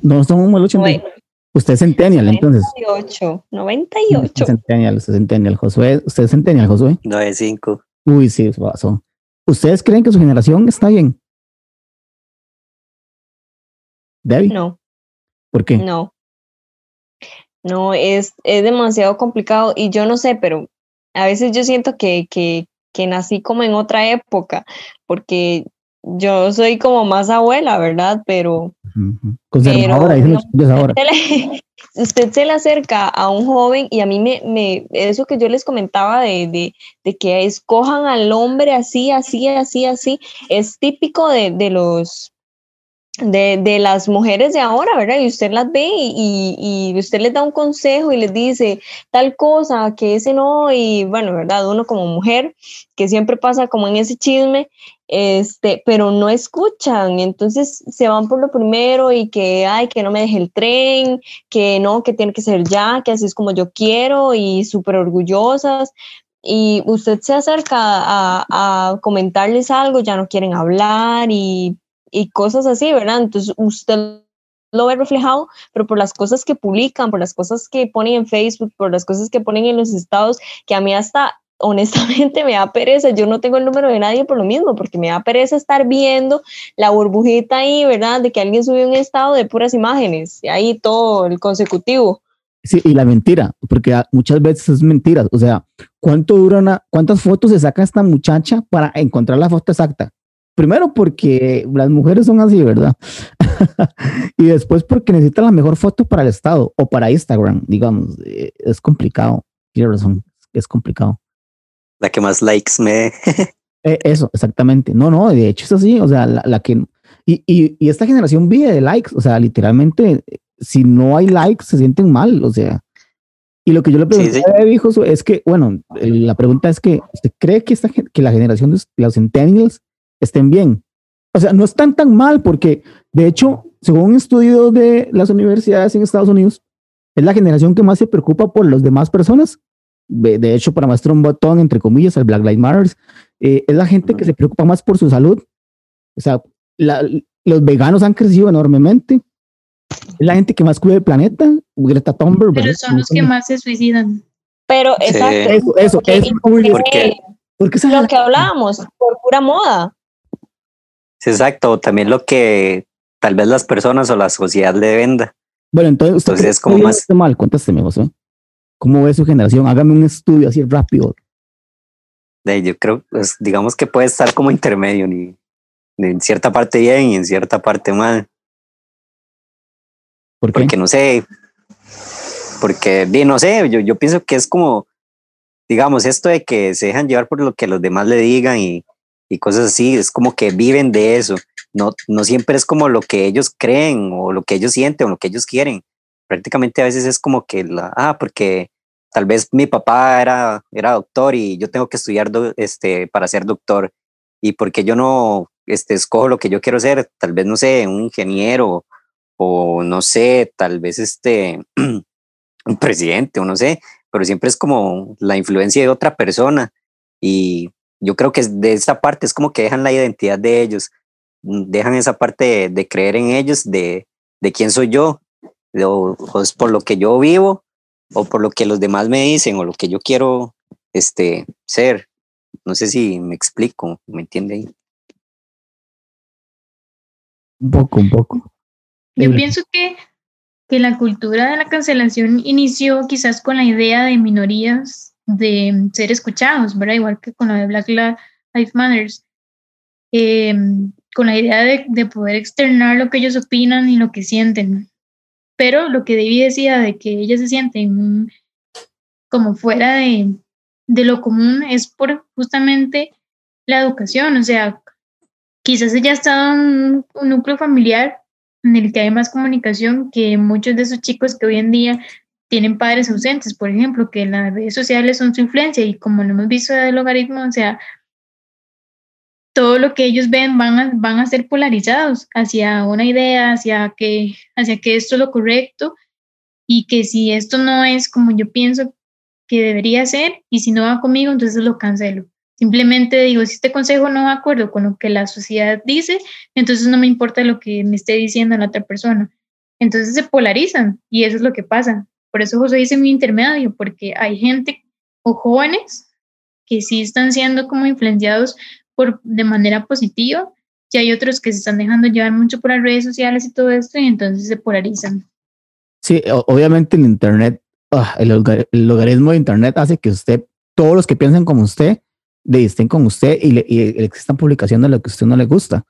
No son un modelo 87. Usted es Centennial, entonces. 98, 98. Centennial, usted es Centennial, Josué. Usted es Centennial, Josué. 95. Uy, sí, pasó. ¿Ustedes creen que su generación está bien? Debbie. No. ¿Por qué? No. No, es, es demasiado complicado y yo no sé, pero a veces yo siento que, que, que nací como en otra época, porque yo soy como más abuela, ¿verdad? Pero... Conservadora, ahora. Usted, se le acerca a un joven y a mí me, me eso que yo les comentaba de, de, de, que escojan al hombre así, así, así, así, es típico de, de los de, de, las mujeres de ahora, ¿verdad? Y usted las ve y, y, usted les da un consejo y les dice tal cosa, que ese no, y bueno, ¿verdad? Uno como mujer, que siempre pasa como en ese chisme, este, pero no escuchan, entonces se van por lo primero y que, ay, que no me deje el tren, que no, que tiene que ser ya, que así es como yo quiero y súper orgullosas, y usted se acerca a, a comentarles algo, ya no quieren hablar y y cosas así, ¿verdad? Entonces usted lo ve reflejado, pero por las cosas que publican, por las cosas que ponen en Facebook, por las cosas que ponen en los estados, que a mí hasta honestamente me da pereza, yo no tengo el número de nadie por lo mismo, porque me da pereza estar viendo la burbujita ahí, ¿verdad? De que alguien subió un estado de puras imágenes, y ahí todo el consecutivo. Sí, y la mentira, porque muchas veces es mentira. O sea, ¿cuánto dura una, cuántas fotos se saca esta muchacha para encontrar la foto exacta? Primero porque las mujeres son así, ¿verdad? y después porque necesita la mejor foto para el estado o para Instagram, digamos. Eh, es complicado. Tiene razón, es complicado la que más likes me eh, Eso, exactamente. No, no, de hecho es así, o sea, la, que... Y, y, esta generación vive de likes, o sea, literalmente, si no hay likes, se sienten mal, o sea. Y lo que yo le pregunté a hijo es que, bueno, la pregunta es que, ¿usted cree que, esta, que la generación de los centennials estén bien? O sea, no están tan mal porque, de hecho, según un estudio de las universidades en Estados Unidos, es la generación que más se preocupa por las demás personas de hecho, para muestra un botón, entre comillas, el Black Lives Matter, eh, es la gente que se preocupa más por su salud. O sea, los veganos han crecido enormemente. Es la gente que más cuida el planeta, Greta Thunberg. Pero son los que más se suicidan. Pero, exacto. Eso, eso, eso porque, porque, lo que hablábamos, por pura moda. Exacto, también lo que tal vez las personas o la sociedad le venda. Bueno, entonces, usted entonces es como más... mal, contésteme, José. ¿Cómo ve su generación? Hágame un estudio así rápido. Yo creo, pues, digamos que puede estar como intermedio, ni, en cierta parte bien y en cierta parte mal. ¿Por qué? Porque no sé, porque no sé, yo, yo pienso que es como, digamos, esto de que se dejan llevar por lo que los demás le digan y, y cosas así, es como que viven de eso. No, no siempre es como lo que ellos creen o lo que ellos sienten o lo que ellos quieren. Prácticamente a veces es como que, la, ah, porque tal vez mi papá era, era doctor y yo tengo que estudiar este, para ser doctor. Y porque yo no este, escojo lo que yo quiero ser, tal vez, no sé, un ingeniero o no sé, tal vez este, un presidente o no sé, pero siempre es como la influencia de otra persona. Y yo creo que de esa parte es como que dejan la identidad de ellos, dejan esa parte de, creer en ellos, de, de quién soy yo o, es por lo que yo vivo o por lo que los demás me dicen o lo que yo quiero este, ser. No sé si me explico, ¿me entiende Un poco, un poco. Yo pienso que, que la cultura de la cancelación inició quizás con la idea de minorías de ser escuchados, ¿verdad? Igual que con la de Black Lives Matter, em, con la idea de, de, poder externar lo que ellos opinan y lo que sienten. Pero lo que David decía de que ella se siente como fuera de, de lo común es por justamente la educación, o sea, quizás ella está en un, núcleo familiar en el que hay más comunicación que muchos de esos chicos que hoy en día tienen padres ausentes, por ejemplo, que las redes sociales son su influencia y como lo hemos visto del logaritmo, o sea, todo lo que ellos ven van a, van a ser polarizados hacia una idea, hacia que, hacia que esto es lo correcto y que si esto no es como yo pienso que debería ser y si no va conmigo, entonces lo cancelo. Simplemente digo, si este consejo no va de acuerdo con lo que la sociedad dice, entonces no me importa lo que me esté diciendo la otra persona. Entonces se polarizan y eso es lo que pasa. Por eso José dice mi intermedio, porque hay gente o jóvenes que sí están siendo como influenciados por, de manera positiva y hay otros que se están dejando llevar mucho por las redes sociales y todo esto y entonces se polarizan. Sí, obviamente el Internet, ah, el, logaritmo de Internet hace que usted, todos los que piensan como usted, de, estén con usted y, le, y existan publicaciones de lo que a usted no le gusta.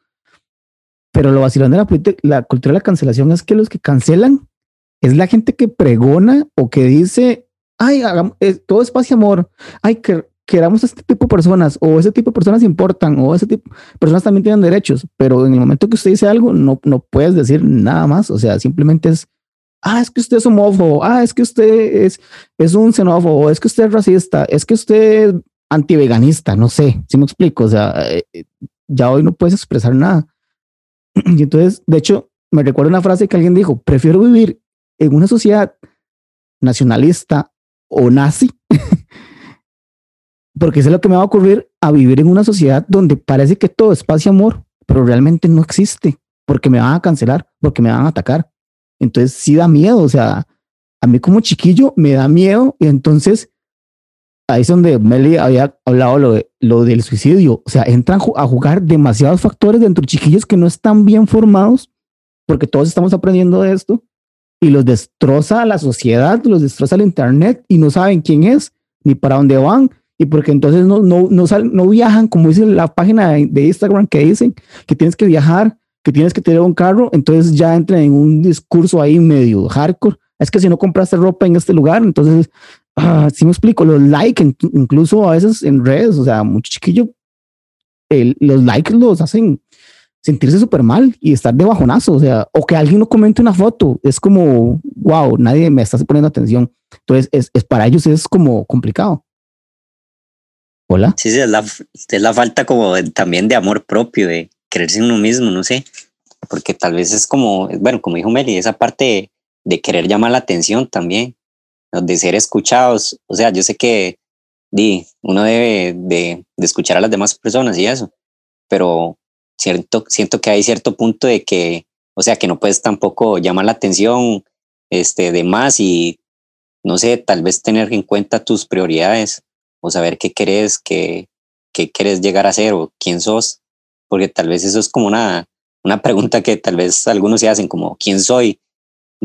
Pero lo vacilón de la, la cultura de la cancelación es que los que cancelan es la gente que pregona o que dice, ay, eh, todo es paz y amor, ay, que queramos este tipo de personas o ese tipo de personas importan o ese tipo de personas también tienen derechos, pero en el momento que usted dice algo no, no puedes decir nada más, o sea, simplemente es, ah, es que usted es homófobo, ah, es que usted es, es un xenófobo, es que usted es racista, es que usted es antiveganista, no sé, si me explico, o sea, eh, ya hoy no puedes expresar nada. Y entonces, de hecho, me recuerdo una frase que alguien dijo, prefiero vivir en una sociedad nacionalista o nazi porque es lo que me va a ocurrir a vivir en una sociedad donde parece que todo es paz y amor, pero realmente no existe, porque me van a cancelar, porque me van a atacar. Entonces sí da miedo, o sea, a mí como chiquillo me da miedo y entonces ahí es donde Meli había hablado lo, de, lo del suicidio. O sea, entran a jugar demasiados factores dentro de chiquillos que no están bien formados, porque todos estamos aprendiendo de esto, y los destroza la sociedad, los destroza el Internet y no saben quién es ni para dónde van. Y porque entonces no, no, no, no viajan, como dice la página de Instagram que dicen que tienes que viajar, que tienes que tener un carro, entonces ya entran en un discurso ahí medio hardcore. Es que si no compraste ropa en este lugar, entonces Ah, si me explico, los likes, incluso a veces en redes, o sea, mucho chiquillo, los likes los hacen sentirse súper mal y estar de bajonazo, o sea, o que alguien no comente una foto, es como, wow, nadie me está poniendo atención. Entonces, es, es para ellos es como complicado. Hola. Sí, sí, es la, es la falta como también de amor propio, de creerse en uno mismo, no sé, porque tal vez es como, bueno, como dijo Meli, esa parte de querer llamar la atención también de ser escuchados. O sea, yo sé que di, uno debe de, escuchar a las demás personas y eso, pero cierto, siento que hay cierto punto de que, o sea, que no puedes tampoco llamar la atención este, de más y, no sé, tal vez tener en cuenta tus prioridades o saber qué querés, qué, qué quieres llegar a ser o quién sos, porque tal vez eso es como una, una pregunta que tal vez algunos se hacen como, ¿quién soy?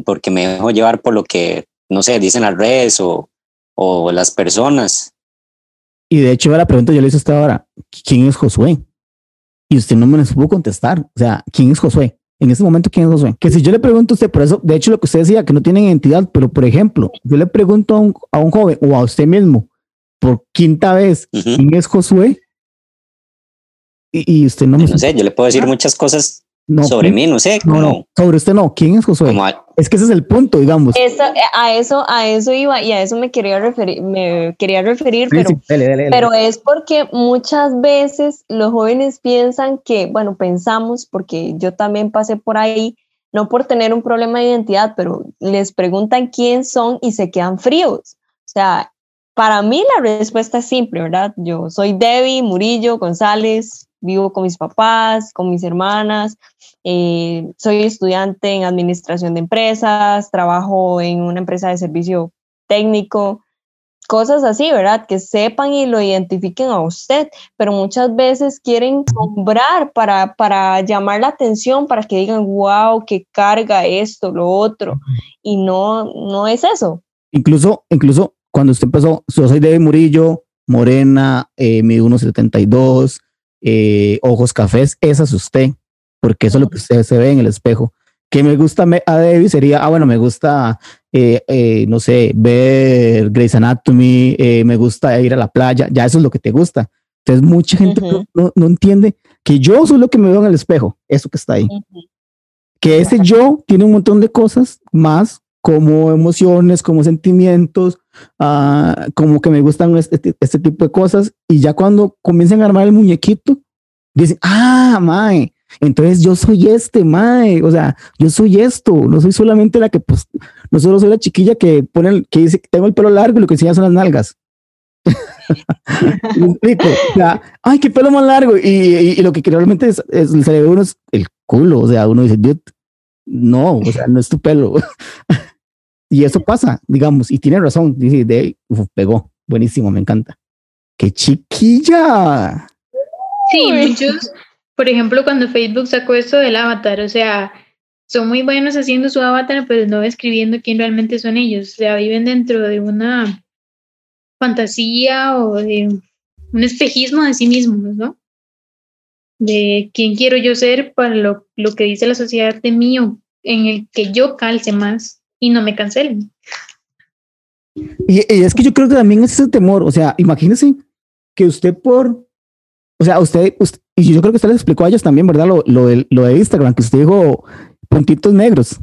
Porque me dejo llevar por lo que no sé, dicen las redes o, o las personas. Y de hecho, la pregunta yo le hice hasta ahora, ¿quién es Josué? Y usted no me lo pudo contestar. O sea, ¿quién es Josué? En ese momento, ¿quién es Josué? Que si yo le pregunto a usted, por eso, de hecho, lo que usted decía, que no tienen identidad, pero por ejemplo, yo le pregunto a un, a un joven o a usted mismo, por quinta vez, ¿quién es Josué? Y, usted no me... No sé, yo le puedo decir muchas cosas sobre mí, no sé. No, no, sobre usted no. ¿Quién es Josué? Es que ese es el punto, digamos. a eso, a eso iba y a eso me quería referir, me quería referir, pero, pero es porque muchas veces los jóvenes piensan que, bueno, pensamos, porque yo también pasé por ahí, no por tener un problema de identidad, pero les preguntan quién son y se quedan fríos. O sea, para mí la respuesta es simple, ¿verdad? Yo soy Debbie Murillo González, vivo con mis papás, con mis hermanas, eh, soy estudiante en administración de empresas, trabajo en una empresa de servicio técnico, cosas así, ¿verdad? Que sepan y lo identifiquen a usted, pero muchas veces quieren comprar para, para llamar la atención, para que digan, wow, que carga esto, lo otro, y no, no es eso. Incluso, incluso cuando usted empezó, yo soy de Murillo, morena, eh, mi 1,72, eh, ojos cafés, esa es usted, porque eso es lo que usted se ve en el espejo. Que me gusta a Debbie sería, ah, bueno, me gusta, eh, eh, no sé, ver Grey's Anatomy, me gusta ir a la playa, ya eso es lo que te gusta. Entonces, mucha gente no, no, entiende que yo soy lo que me veo en el espejo, eso que está ahí. Que ese yo tiene un montón de cosas más como emociones, como sentimientos, uh, como que me gustan este, este, tipo de cosas. Y ya cuando comienzan a armar el muñequito, dicen, ah, mae, entonces yo soy este, mae, o sea, yo soy esto, no soy solamente la que, pues, no solo soy la chiquilla que pone, que dice tengo el pelo largo y lo que enseña son las nalgas. o sea, ay, qué pelo más largo. Y, y, lo que realmente es, es el cerebro uno es el culo, o sea, uno dice, no, o sea, no es tu pelo. Y eso pasa, digamos, y tiene razón, dice, de, pegó, buenísimo, me encanta. ¡Qué chiquilla! Sí, muchos, por ejemplo, cuando Facebook sacó esto del avatar, o sea, son muy buenos haciendo su avatar, pero no escribiendo quién realmente son ellos, o sea, viven dentro de una fantasía o de un espejismo de sí mismos, ¿no? De quién quiero yo ser para lo, lo que dice la sociedad de mí o en el que yo calce más y no me cancelen. Y, es que yo creo que también es ese temor, o sea, imagínese que usted por, o sea, usted, y yo creo que usted les explicó a ellos también, ¿verdad? Lo, lo, de, lo de Instagram, que usted dijo puntitos negros.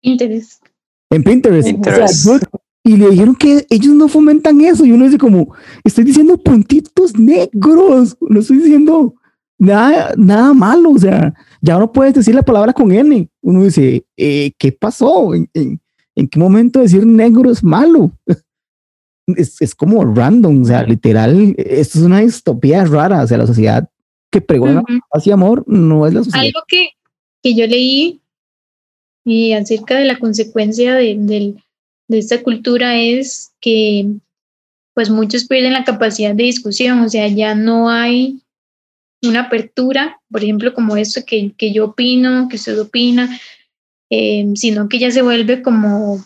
Pinterest. En Pinterest. y le dijeron que ellos no fomentan eso. Y uno dice como, estoy diciendo puntitos negros, no estoy diciendo nada, nada malo. O sea, ya no puedes decir la palabra con N. Uno dice, eh, ¿qué pasó? ¿En, en, qué momento decir negro es malo? Es, es, como random, o sea, literal, esto es una distopía rara, o sea, la sociedad que pregona hacia amor no es la sociedad. Algo que, que yo leí acerca de la consecuencia de, de, de esta cultura es que pues muchos pierden la capacidad de discusión, o sea, ya no hay una apertura, por ejemplo, como esto que, que yo opino, que usted opina, eh, sino que ya se vuelve como,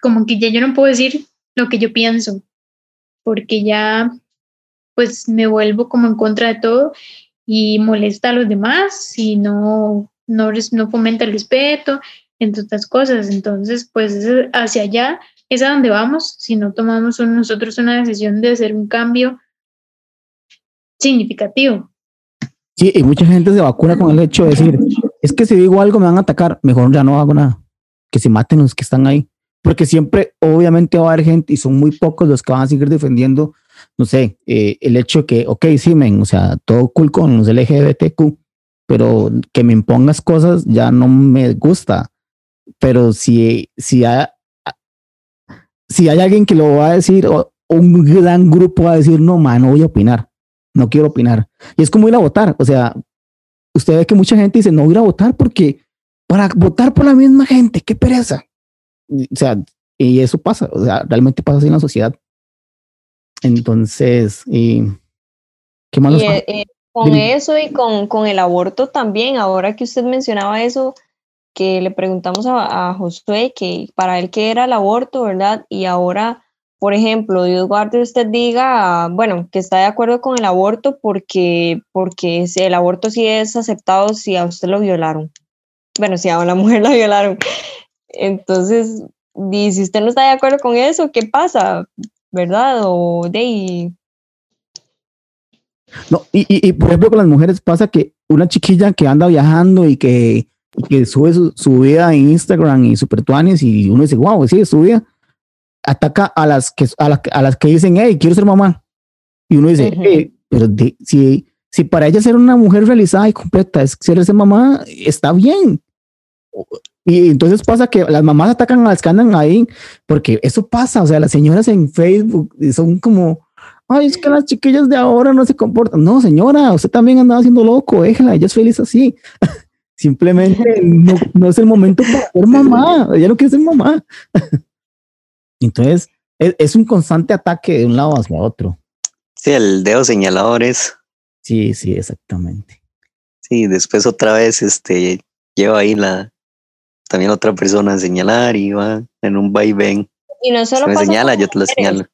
como que ya yo no puedo decir lo que yo pienso, porque ya pues me vuelvo como en contra de todo y molesta a los demás y no, no, no fomenta el respeto, entre otras cosas. Entonces, pues hacia allá es a donde vamos si no tomamos nosotros una decisión de hacer un cambio significativo. Sí, y mucha gente se vacuna con el hecho de decir, es que si digo algo me van a atacar, mejor ya no hago nada, que se maten los que están ahí, porque siempre obviamente va a haber gente y son muy pocos los que van a seguir defendiendo, no sé, eh, el hecho que, ok, sí, men, o sea, todo cool con los LGBTQ, pero que me impongas cosas ya no me gusta, pero si, si hay, si hay alguien que lo va a decir, o un gran grupo va a decir, no, man, no voy a opinar, no quiero opinar. Y es como ir a votar, o sea, usted ve que mucha gente dice, no voy a votar porque para votar por la misma gente, qué pereza. O sea, y eso pasa, o sea, realmente pasa así en la sociedad. Entonces, y, ¿qué? Y, eh, con eso y con, con el aborto también, ahora que usted mencionaba eso, que le preguntamos a, a Josué que para él qué era el aborto, ¿verdad? Y ahora, por ejemplo, Dios guarde usted diga, bueno, que está de acuerdo con el aborto porque, porque el aborto sí es aceptado si a usted lo violaron. Bueno, si a una mujer la violaron. Entonces, y si usted no está de acuerdo con eso, ¿qué pasa? ¿Verdad? O de No, y, y, y, por ejemplo con las mujeres pasa que una chiquilla que anda viajando y que que sube su, vida en Instagram y super tuanes y uno dice, wow, sí, su vida, ataca a las que, a las, a las que dicen, hey, quiero ser mamá. Y uno dice, pero si, si para ella ser una mujer realizada y completa es ser esa mamá, está bien. Y entonces pasa que las mamás atacan a las que andan ahí, porque eso pasa, o sea, las señoras en Facebook son como, ay, es que las chiquillas de ahora no se comportan. No, señora, usted también andaba siendo loco, déjala, ella es feliz así. Simplemente no, no, es el momento para ser mamá. Ella no quiere ser mamá. Entonces, es, es, un constante ataque de un lado hacia otro. Sí, el dedo señalador es. Sí, sí, exactamente. Sí, después otra vez este, lleva ahí la también otra persona a señalar y va en un vaivén. Y no solo me señala, yo te lo señalo.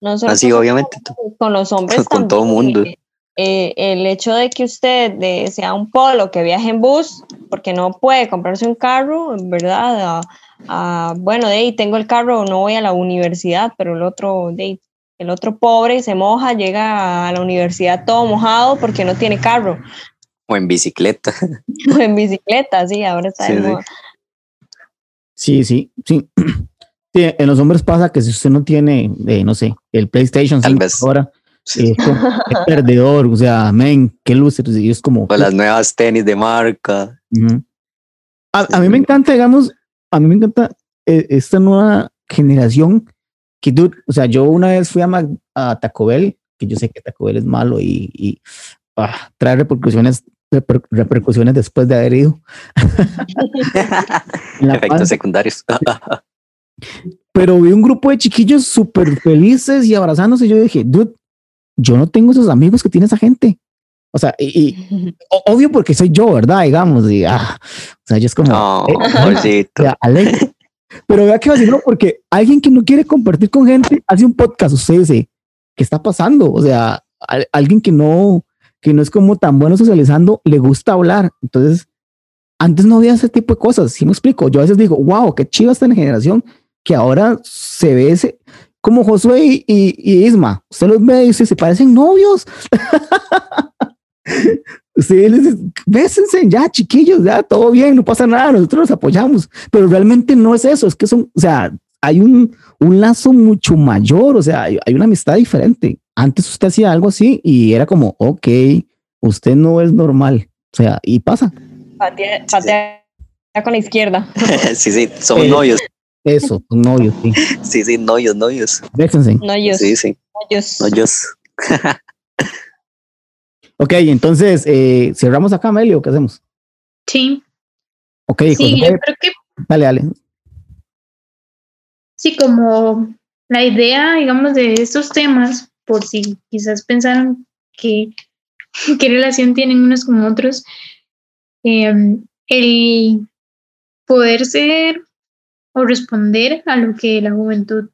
No solo Así, obviamente. Con los hombres. con todo mundo. Eh, el hecho de que usted sea un polo que viaje en bus, porque no puede comprarse un carro, ¿verdad? Bueno, de ahí tengo el carro, no voy a la universidad, pero el otro, de el otro pobre se moja, llega a la universidad todo mojado porque no tiene carro. O en bicicleta. o en bicicleta, sí, ahora está sí, de moda. Sí, sí, sí. sí. En los hombres pasa que si usted no tiene, eh, no sé, el PlayStation 5 ahora, Sí. Es, es, perdedor, o sea, men, qué luces, y es como... O las nuevas tenis de marca. Uh -huh. a, a, mí me encanta, digamos, a mí me encanta eh, esta nueva generación que, dude, o sea, yo una vez fui a, Mac, a Taco Bell, que yo sé que Taco Bell es malo y, y ah, trae repercusiones reper, repercusiones después de haber ido. Efectos secundarios. Pero vi un grupo de chiquillos súper felices y abrazándose. Y yo dije, dude, yo no tengo esos amigos que tiene esa gente. O sea, y, y obvio porque soy yo, ¿verdad? Digamos, y, ah, o sea, yo es como, no, eh, ya. Pero vea que vacilo porque alguien que no quiere compartir con gente hace un podcast, usted dice, ¿qué está pasando? O sea, a, alguien que no, que no es como tan bueno socializando, le gusta hablar. Entonces, antes no había ese tipo de cosas, si ¿sí me explico? Yo a veces digo, wow, qué chiva esta generación que ahora se ve ese, como Josué y, y, y, Isma. Usted los ve y dice, se parecen novios. Ustedes les dice, bésense ya, chiquillos, ya, todo bien, no pasa nada, nosotros los apoyamos. Pero realmente no es eso, es que son, o sea, hay un, un lazo mucho mayor, o sea, hay, hay, una amistad diferente. Antes usted hacía algo así y era como, ok, usted no es normal, o sea, y pasa. Patea, patea con la izquierda. sí, sí, somos eh, novios. Eso, un novio, sí. Sí, sí, novios, novios. Déjense. Novios. Sí, sí. Novios. Novios. ok, entonces, eh, ¿cerramos acá, Melio? ¿Qué hacemos? Sí. Ok, sí, yo creo que. Dale, dale. Sí, como la idea, digamos, de estos temas, por si quizás pensaron que qué relación tienen unos con otros, em, el poder ser o responder a lo que la juventud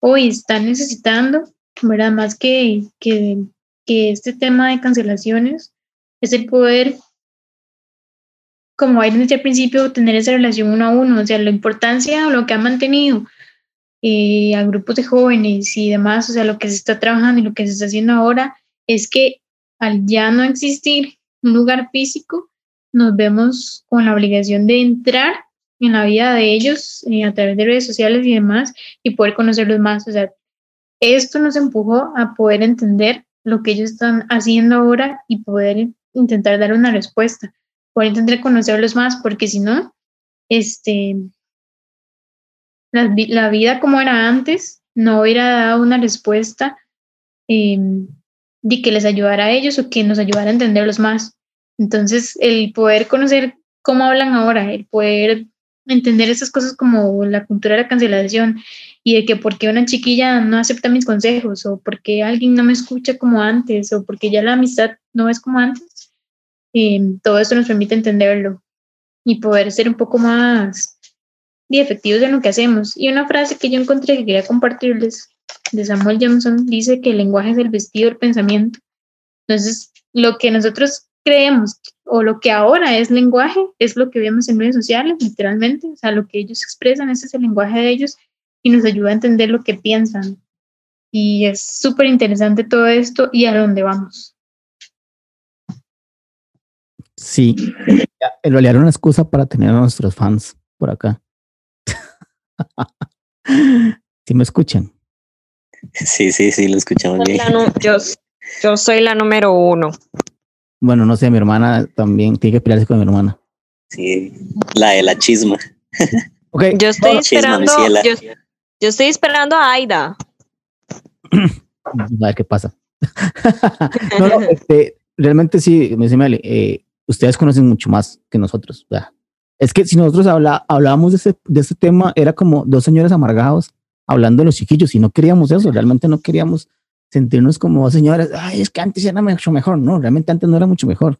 hoy está necesitando, ¿verdad? Más que, que, que este tema de cancelaciones, es el poder, como hay desde el principio, tener esa relación uno a uno, o sea, la importancia o lo que ha mantenido eh, a grupos de jóvenes y demás, o sea, lo que se está trabajando y lo que se está haciendo ahora, es que al ya no existir un lugar físico, nos vemos con la obligación de entrar en la vida de ellos eh, a través de redes sociales y demás y poder conocerlos más. O sea, esto nos empujó a poder entender lo que ellos están haciendo ahora y poder intentar dar una respuesta, poder intentar conocerlos más, porque si no, este, la, vida como era antes no hubiera dado una respuesta eh, de que les ayudara a ellos o que nos ayudara a entenderlos más. Entonces, el poder conocer cómo hablan ahora, el poder entender esas cosas como la cultura de la cancelación y de que por qué una chiquilla no acepta mis consejos o por qué alguien no me escucha como antes o porque ya la amistad no es como antes, eh, todo esto nos permite entenderlo y poder ser un poco más efectivos en lo que hacemos. Y una frase que yo encontré que quería compartirles de Samuel Johnson dice que el lenguaje es el vestido del pensamiento. Entonces, lo que nosotros creemos o lo que ahora es lenguaje es lo que vemos en redes sociales, literalmente. O sea, lo que ellos expresan, ese es el lenguaje de ellos y nos ayuda a entender lo que piensan. Y es súper interesante todo esto y a dónde vamos. Sí, en realidad era una excusa para tener a nuestros fans por acá. Si me escuchan? Sí, sí, sí, lo escuchamos bien. yo, yo soy la número uno. Bueno, no sé, mi hermana también tiene que pelearse con mi hermana. Sí, la de la chisma. Okay. Yo estoy esperando, yo, yo, estoy esperando a Aida. A ver qué pasa. no, no, este, realmente sí, me dice Meli, eh, ustedes conocen mucho más que nosotros. Es que si nosotros habla, hablábamos de ese, de ese tema, era como dos señores amargados hablando de los chiquillos y no queríamos eso, realmente no queríamos sentirnos como señores, ay, es que antes era mucho mejor, no, realmente antes no era mucho mejor.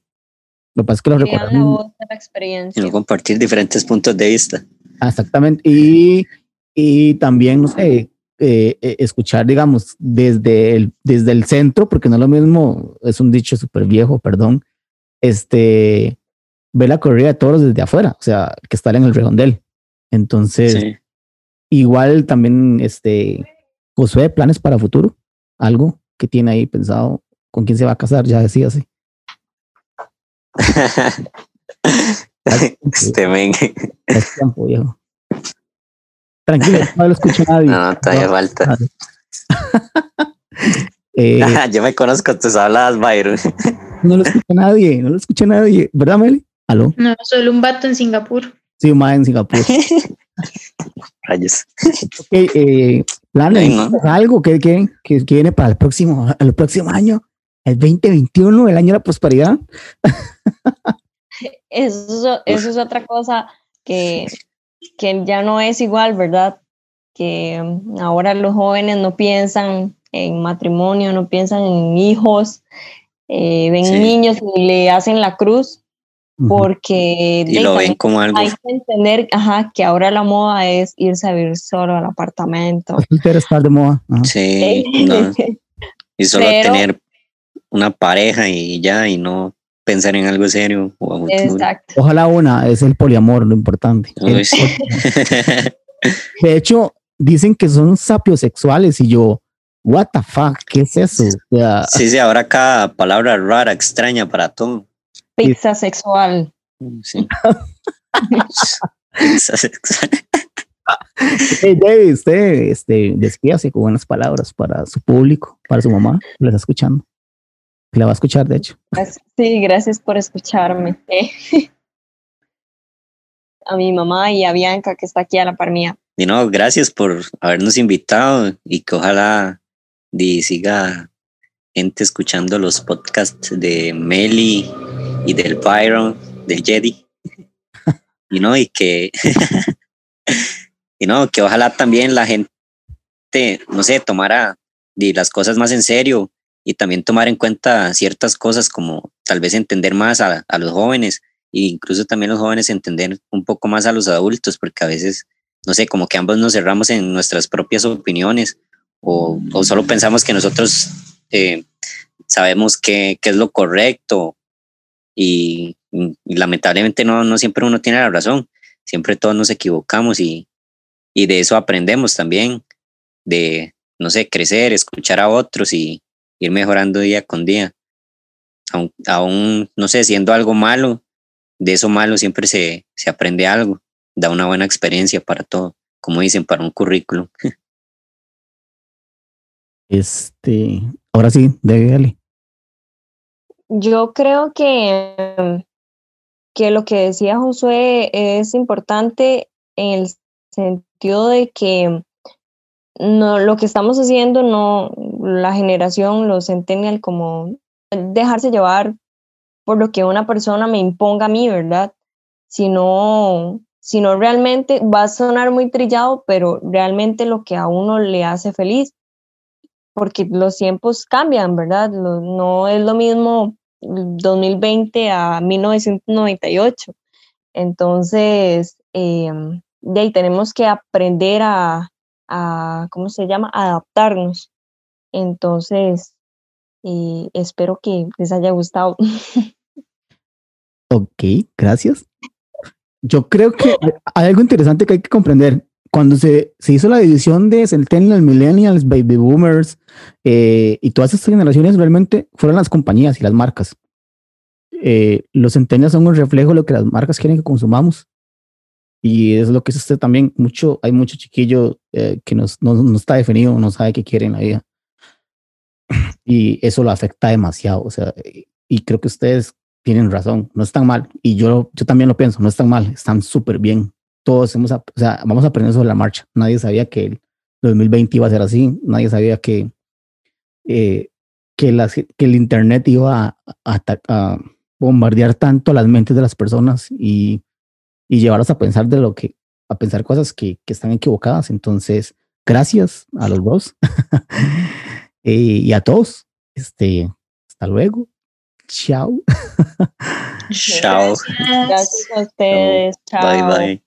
Lo que pasa es que lo recordamos. La experiencia. Y compartir diferentes puntos de vista. Exactamente. Y, y también, no sé, eh, eh, escuchar, digamos, desde el, desde el centro, porque no es lo mismo, es un dicho súper viejo, perdón, este, ver la corrida de toros desde afuera, o sea, que estar en el redondel. Entonces, igual también, este, Josué, planes para futuro algo que tiene ahí pensado con quién se va a casar, ya decía así. este men. Es tiempo, viejo. Tranquilo, no lo escucha nadie. No, no todavía falta. eh, Yo me conozco tus habladas, Byron. no lo escucha nadie, no lo escucha nadie. ¿Verdad, Meli? ¿Aló? No, solo un vato en Singapur. Sí, un en Singapur. Rayos. Ok, eh, planes, algo que, que, que, viene para el próximo, el próximo año, el 2021, el año de la prosperidad. Eso, eso es otra cosa que, que ya no es igual, ¿verdad? Que ahora los jóvenes no piensan en matrimonio, no piensan en hijos, eh, ven niños y le hacen la cruz porque y lo ven como algo hay que entender ajá, que ahora la moda es irse a vivir solo al apartamento. Estar de moda sí no. y solo tener una pareja y ya y no pensar en algo serio o exacto. Ojalá una es el poliamor lo importante. De hecho dicen que son sapiosexuales y yo what the fuck qué es eso sí sí ahora cada palabra rara extraña para todo Pizza sexual. Sí. Pizza sexual. Hey, David, usted este, despídase con buenas palabras para su público, para su mamá, le está escuchando. Le va a escuchar, de hecho. Sí, gracias por escucharme. A mi mamá y a Bianca, que está aquí a la par mía. Y no, gracias por habernos invitado y que ojalá siga gente escuchando los podcasts de Meli y del Byron, del Jedi. y no, y que, y no, que ojalá también la gente no sé, tomara las cosas más en serio y también tomar en cuenta ciertas cosas como tal vez entender más a, a los jóvenes e incluso también los jóvenes entender un poco más a los adultos, porque a veces, no sé, como que ambos nos cerramos en nuestras propias opiniones o, o solo pensamos que nosotros eh, sabemos qué, qué, es lo correcto y, y, lamentablemente no, no siempre uno tiene la razón, siempre todos nos equivocamos y, y de eso aprendemos también, de, no sé, crecer, escuchar a otros y ir mejorando día con día. Aún, aún no sé, siendo algo malo, de eso malo siempre se, se aprende algo, da una buena experiencia para todo, como dicen, para un currículum. Este, ahora sí, dale. Yo creo que, que lo que decía Josué es importante en el sentido de que no, lo que estamos haciendo, no, la generación, los centennial, como dejarse llevar por lo que una persona me imponga a mí, ¿verdad? Sino, sino realmente va a sonar muy trillado, pero realmente lo que a uno le hace feliz, porque los tiempos cambian, ¿verdad? no es lo mismo 2020 a 1998. Entonces, eh, de ahí tenemos que aprender a, a, ¿cómo se llama?, adaptarnos. Entonces, eh, espero que les haya gustado. Ok, gracias. Yo creo que hay algo interesante que hay que comprender. Cuando se, se hizo la división de Centennials, Millennials, Baby Boomers eh, y todas estas generaciones, realmente fueron las compañías y las marcas. Eh, los Centennials son un reflejo de lo que las marcas quieren que consumamos. Y es lo que es usted también. Mucho, hay mucho chiquillo eh, que nos, no, no, está definido, no sabe qué quiere en la vida. Y eso lo afecta demasiado. O sea, y creo que ustedes tienen razón, no están mal. Y yo, yo también lo pienso, no están mal, están súper bien. Todos hemos, o sea, vamos a aprender sobre la marcha. Nadie sabía que el 2020 iba a ser así. Nadie sabía que, eh, que, las, que el Internet iba a, a, a bombardear tanto las mentes de las personas y y llevarlos a pensar de lo que, a pensar cosas que, que están equivocadas. Entonces, gracias a los dos eh, y a todos. Este, hasta luego. Chao. Chao. Gracias a ustedes. Chao. Bye bye.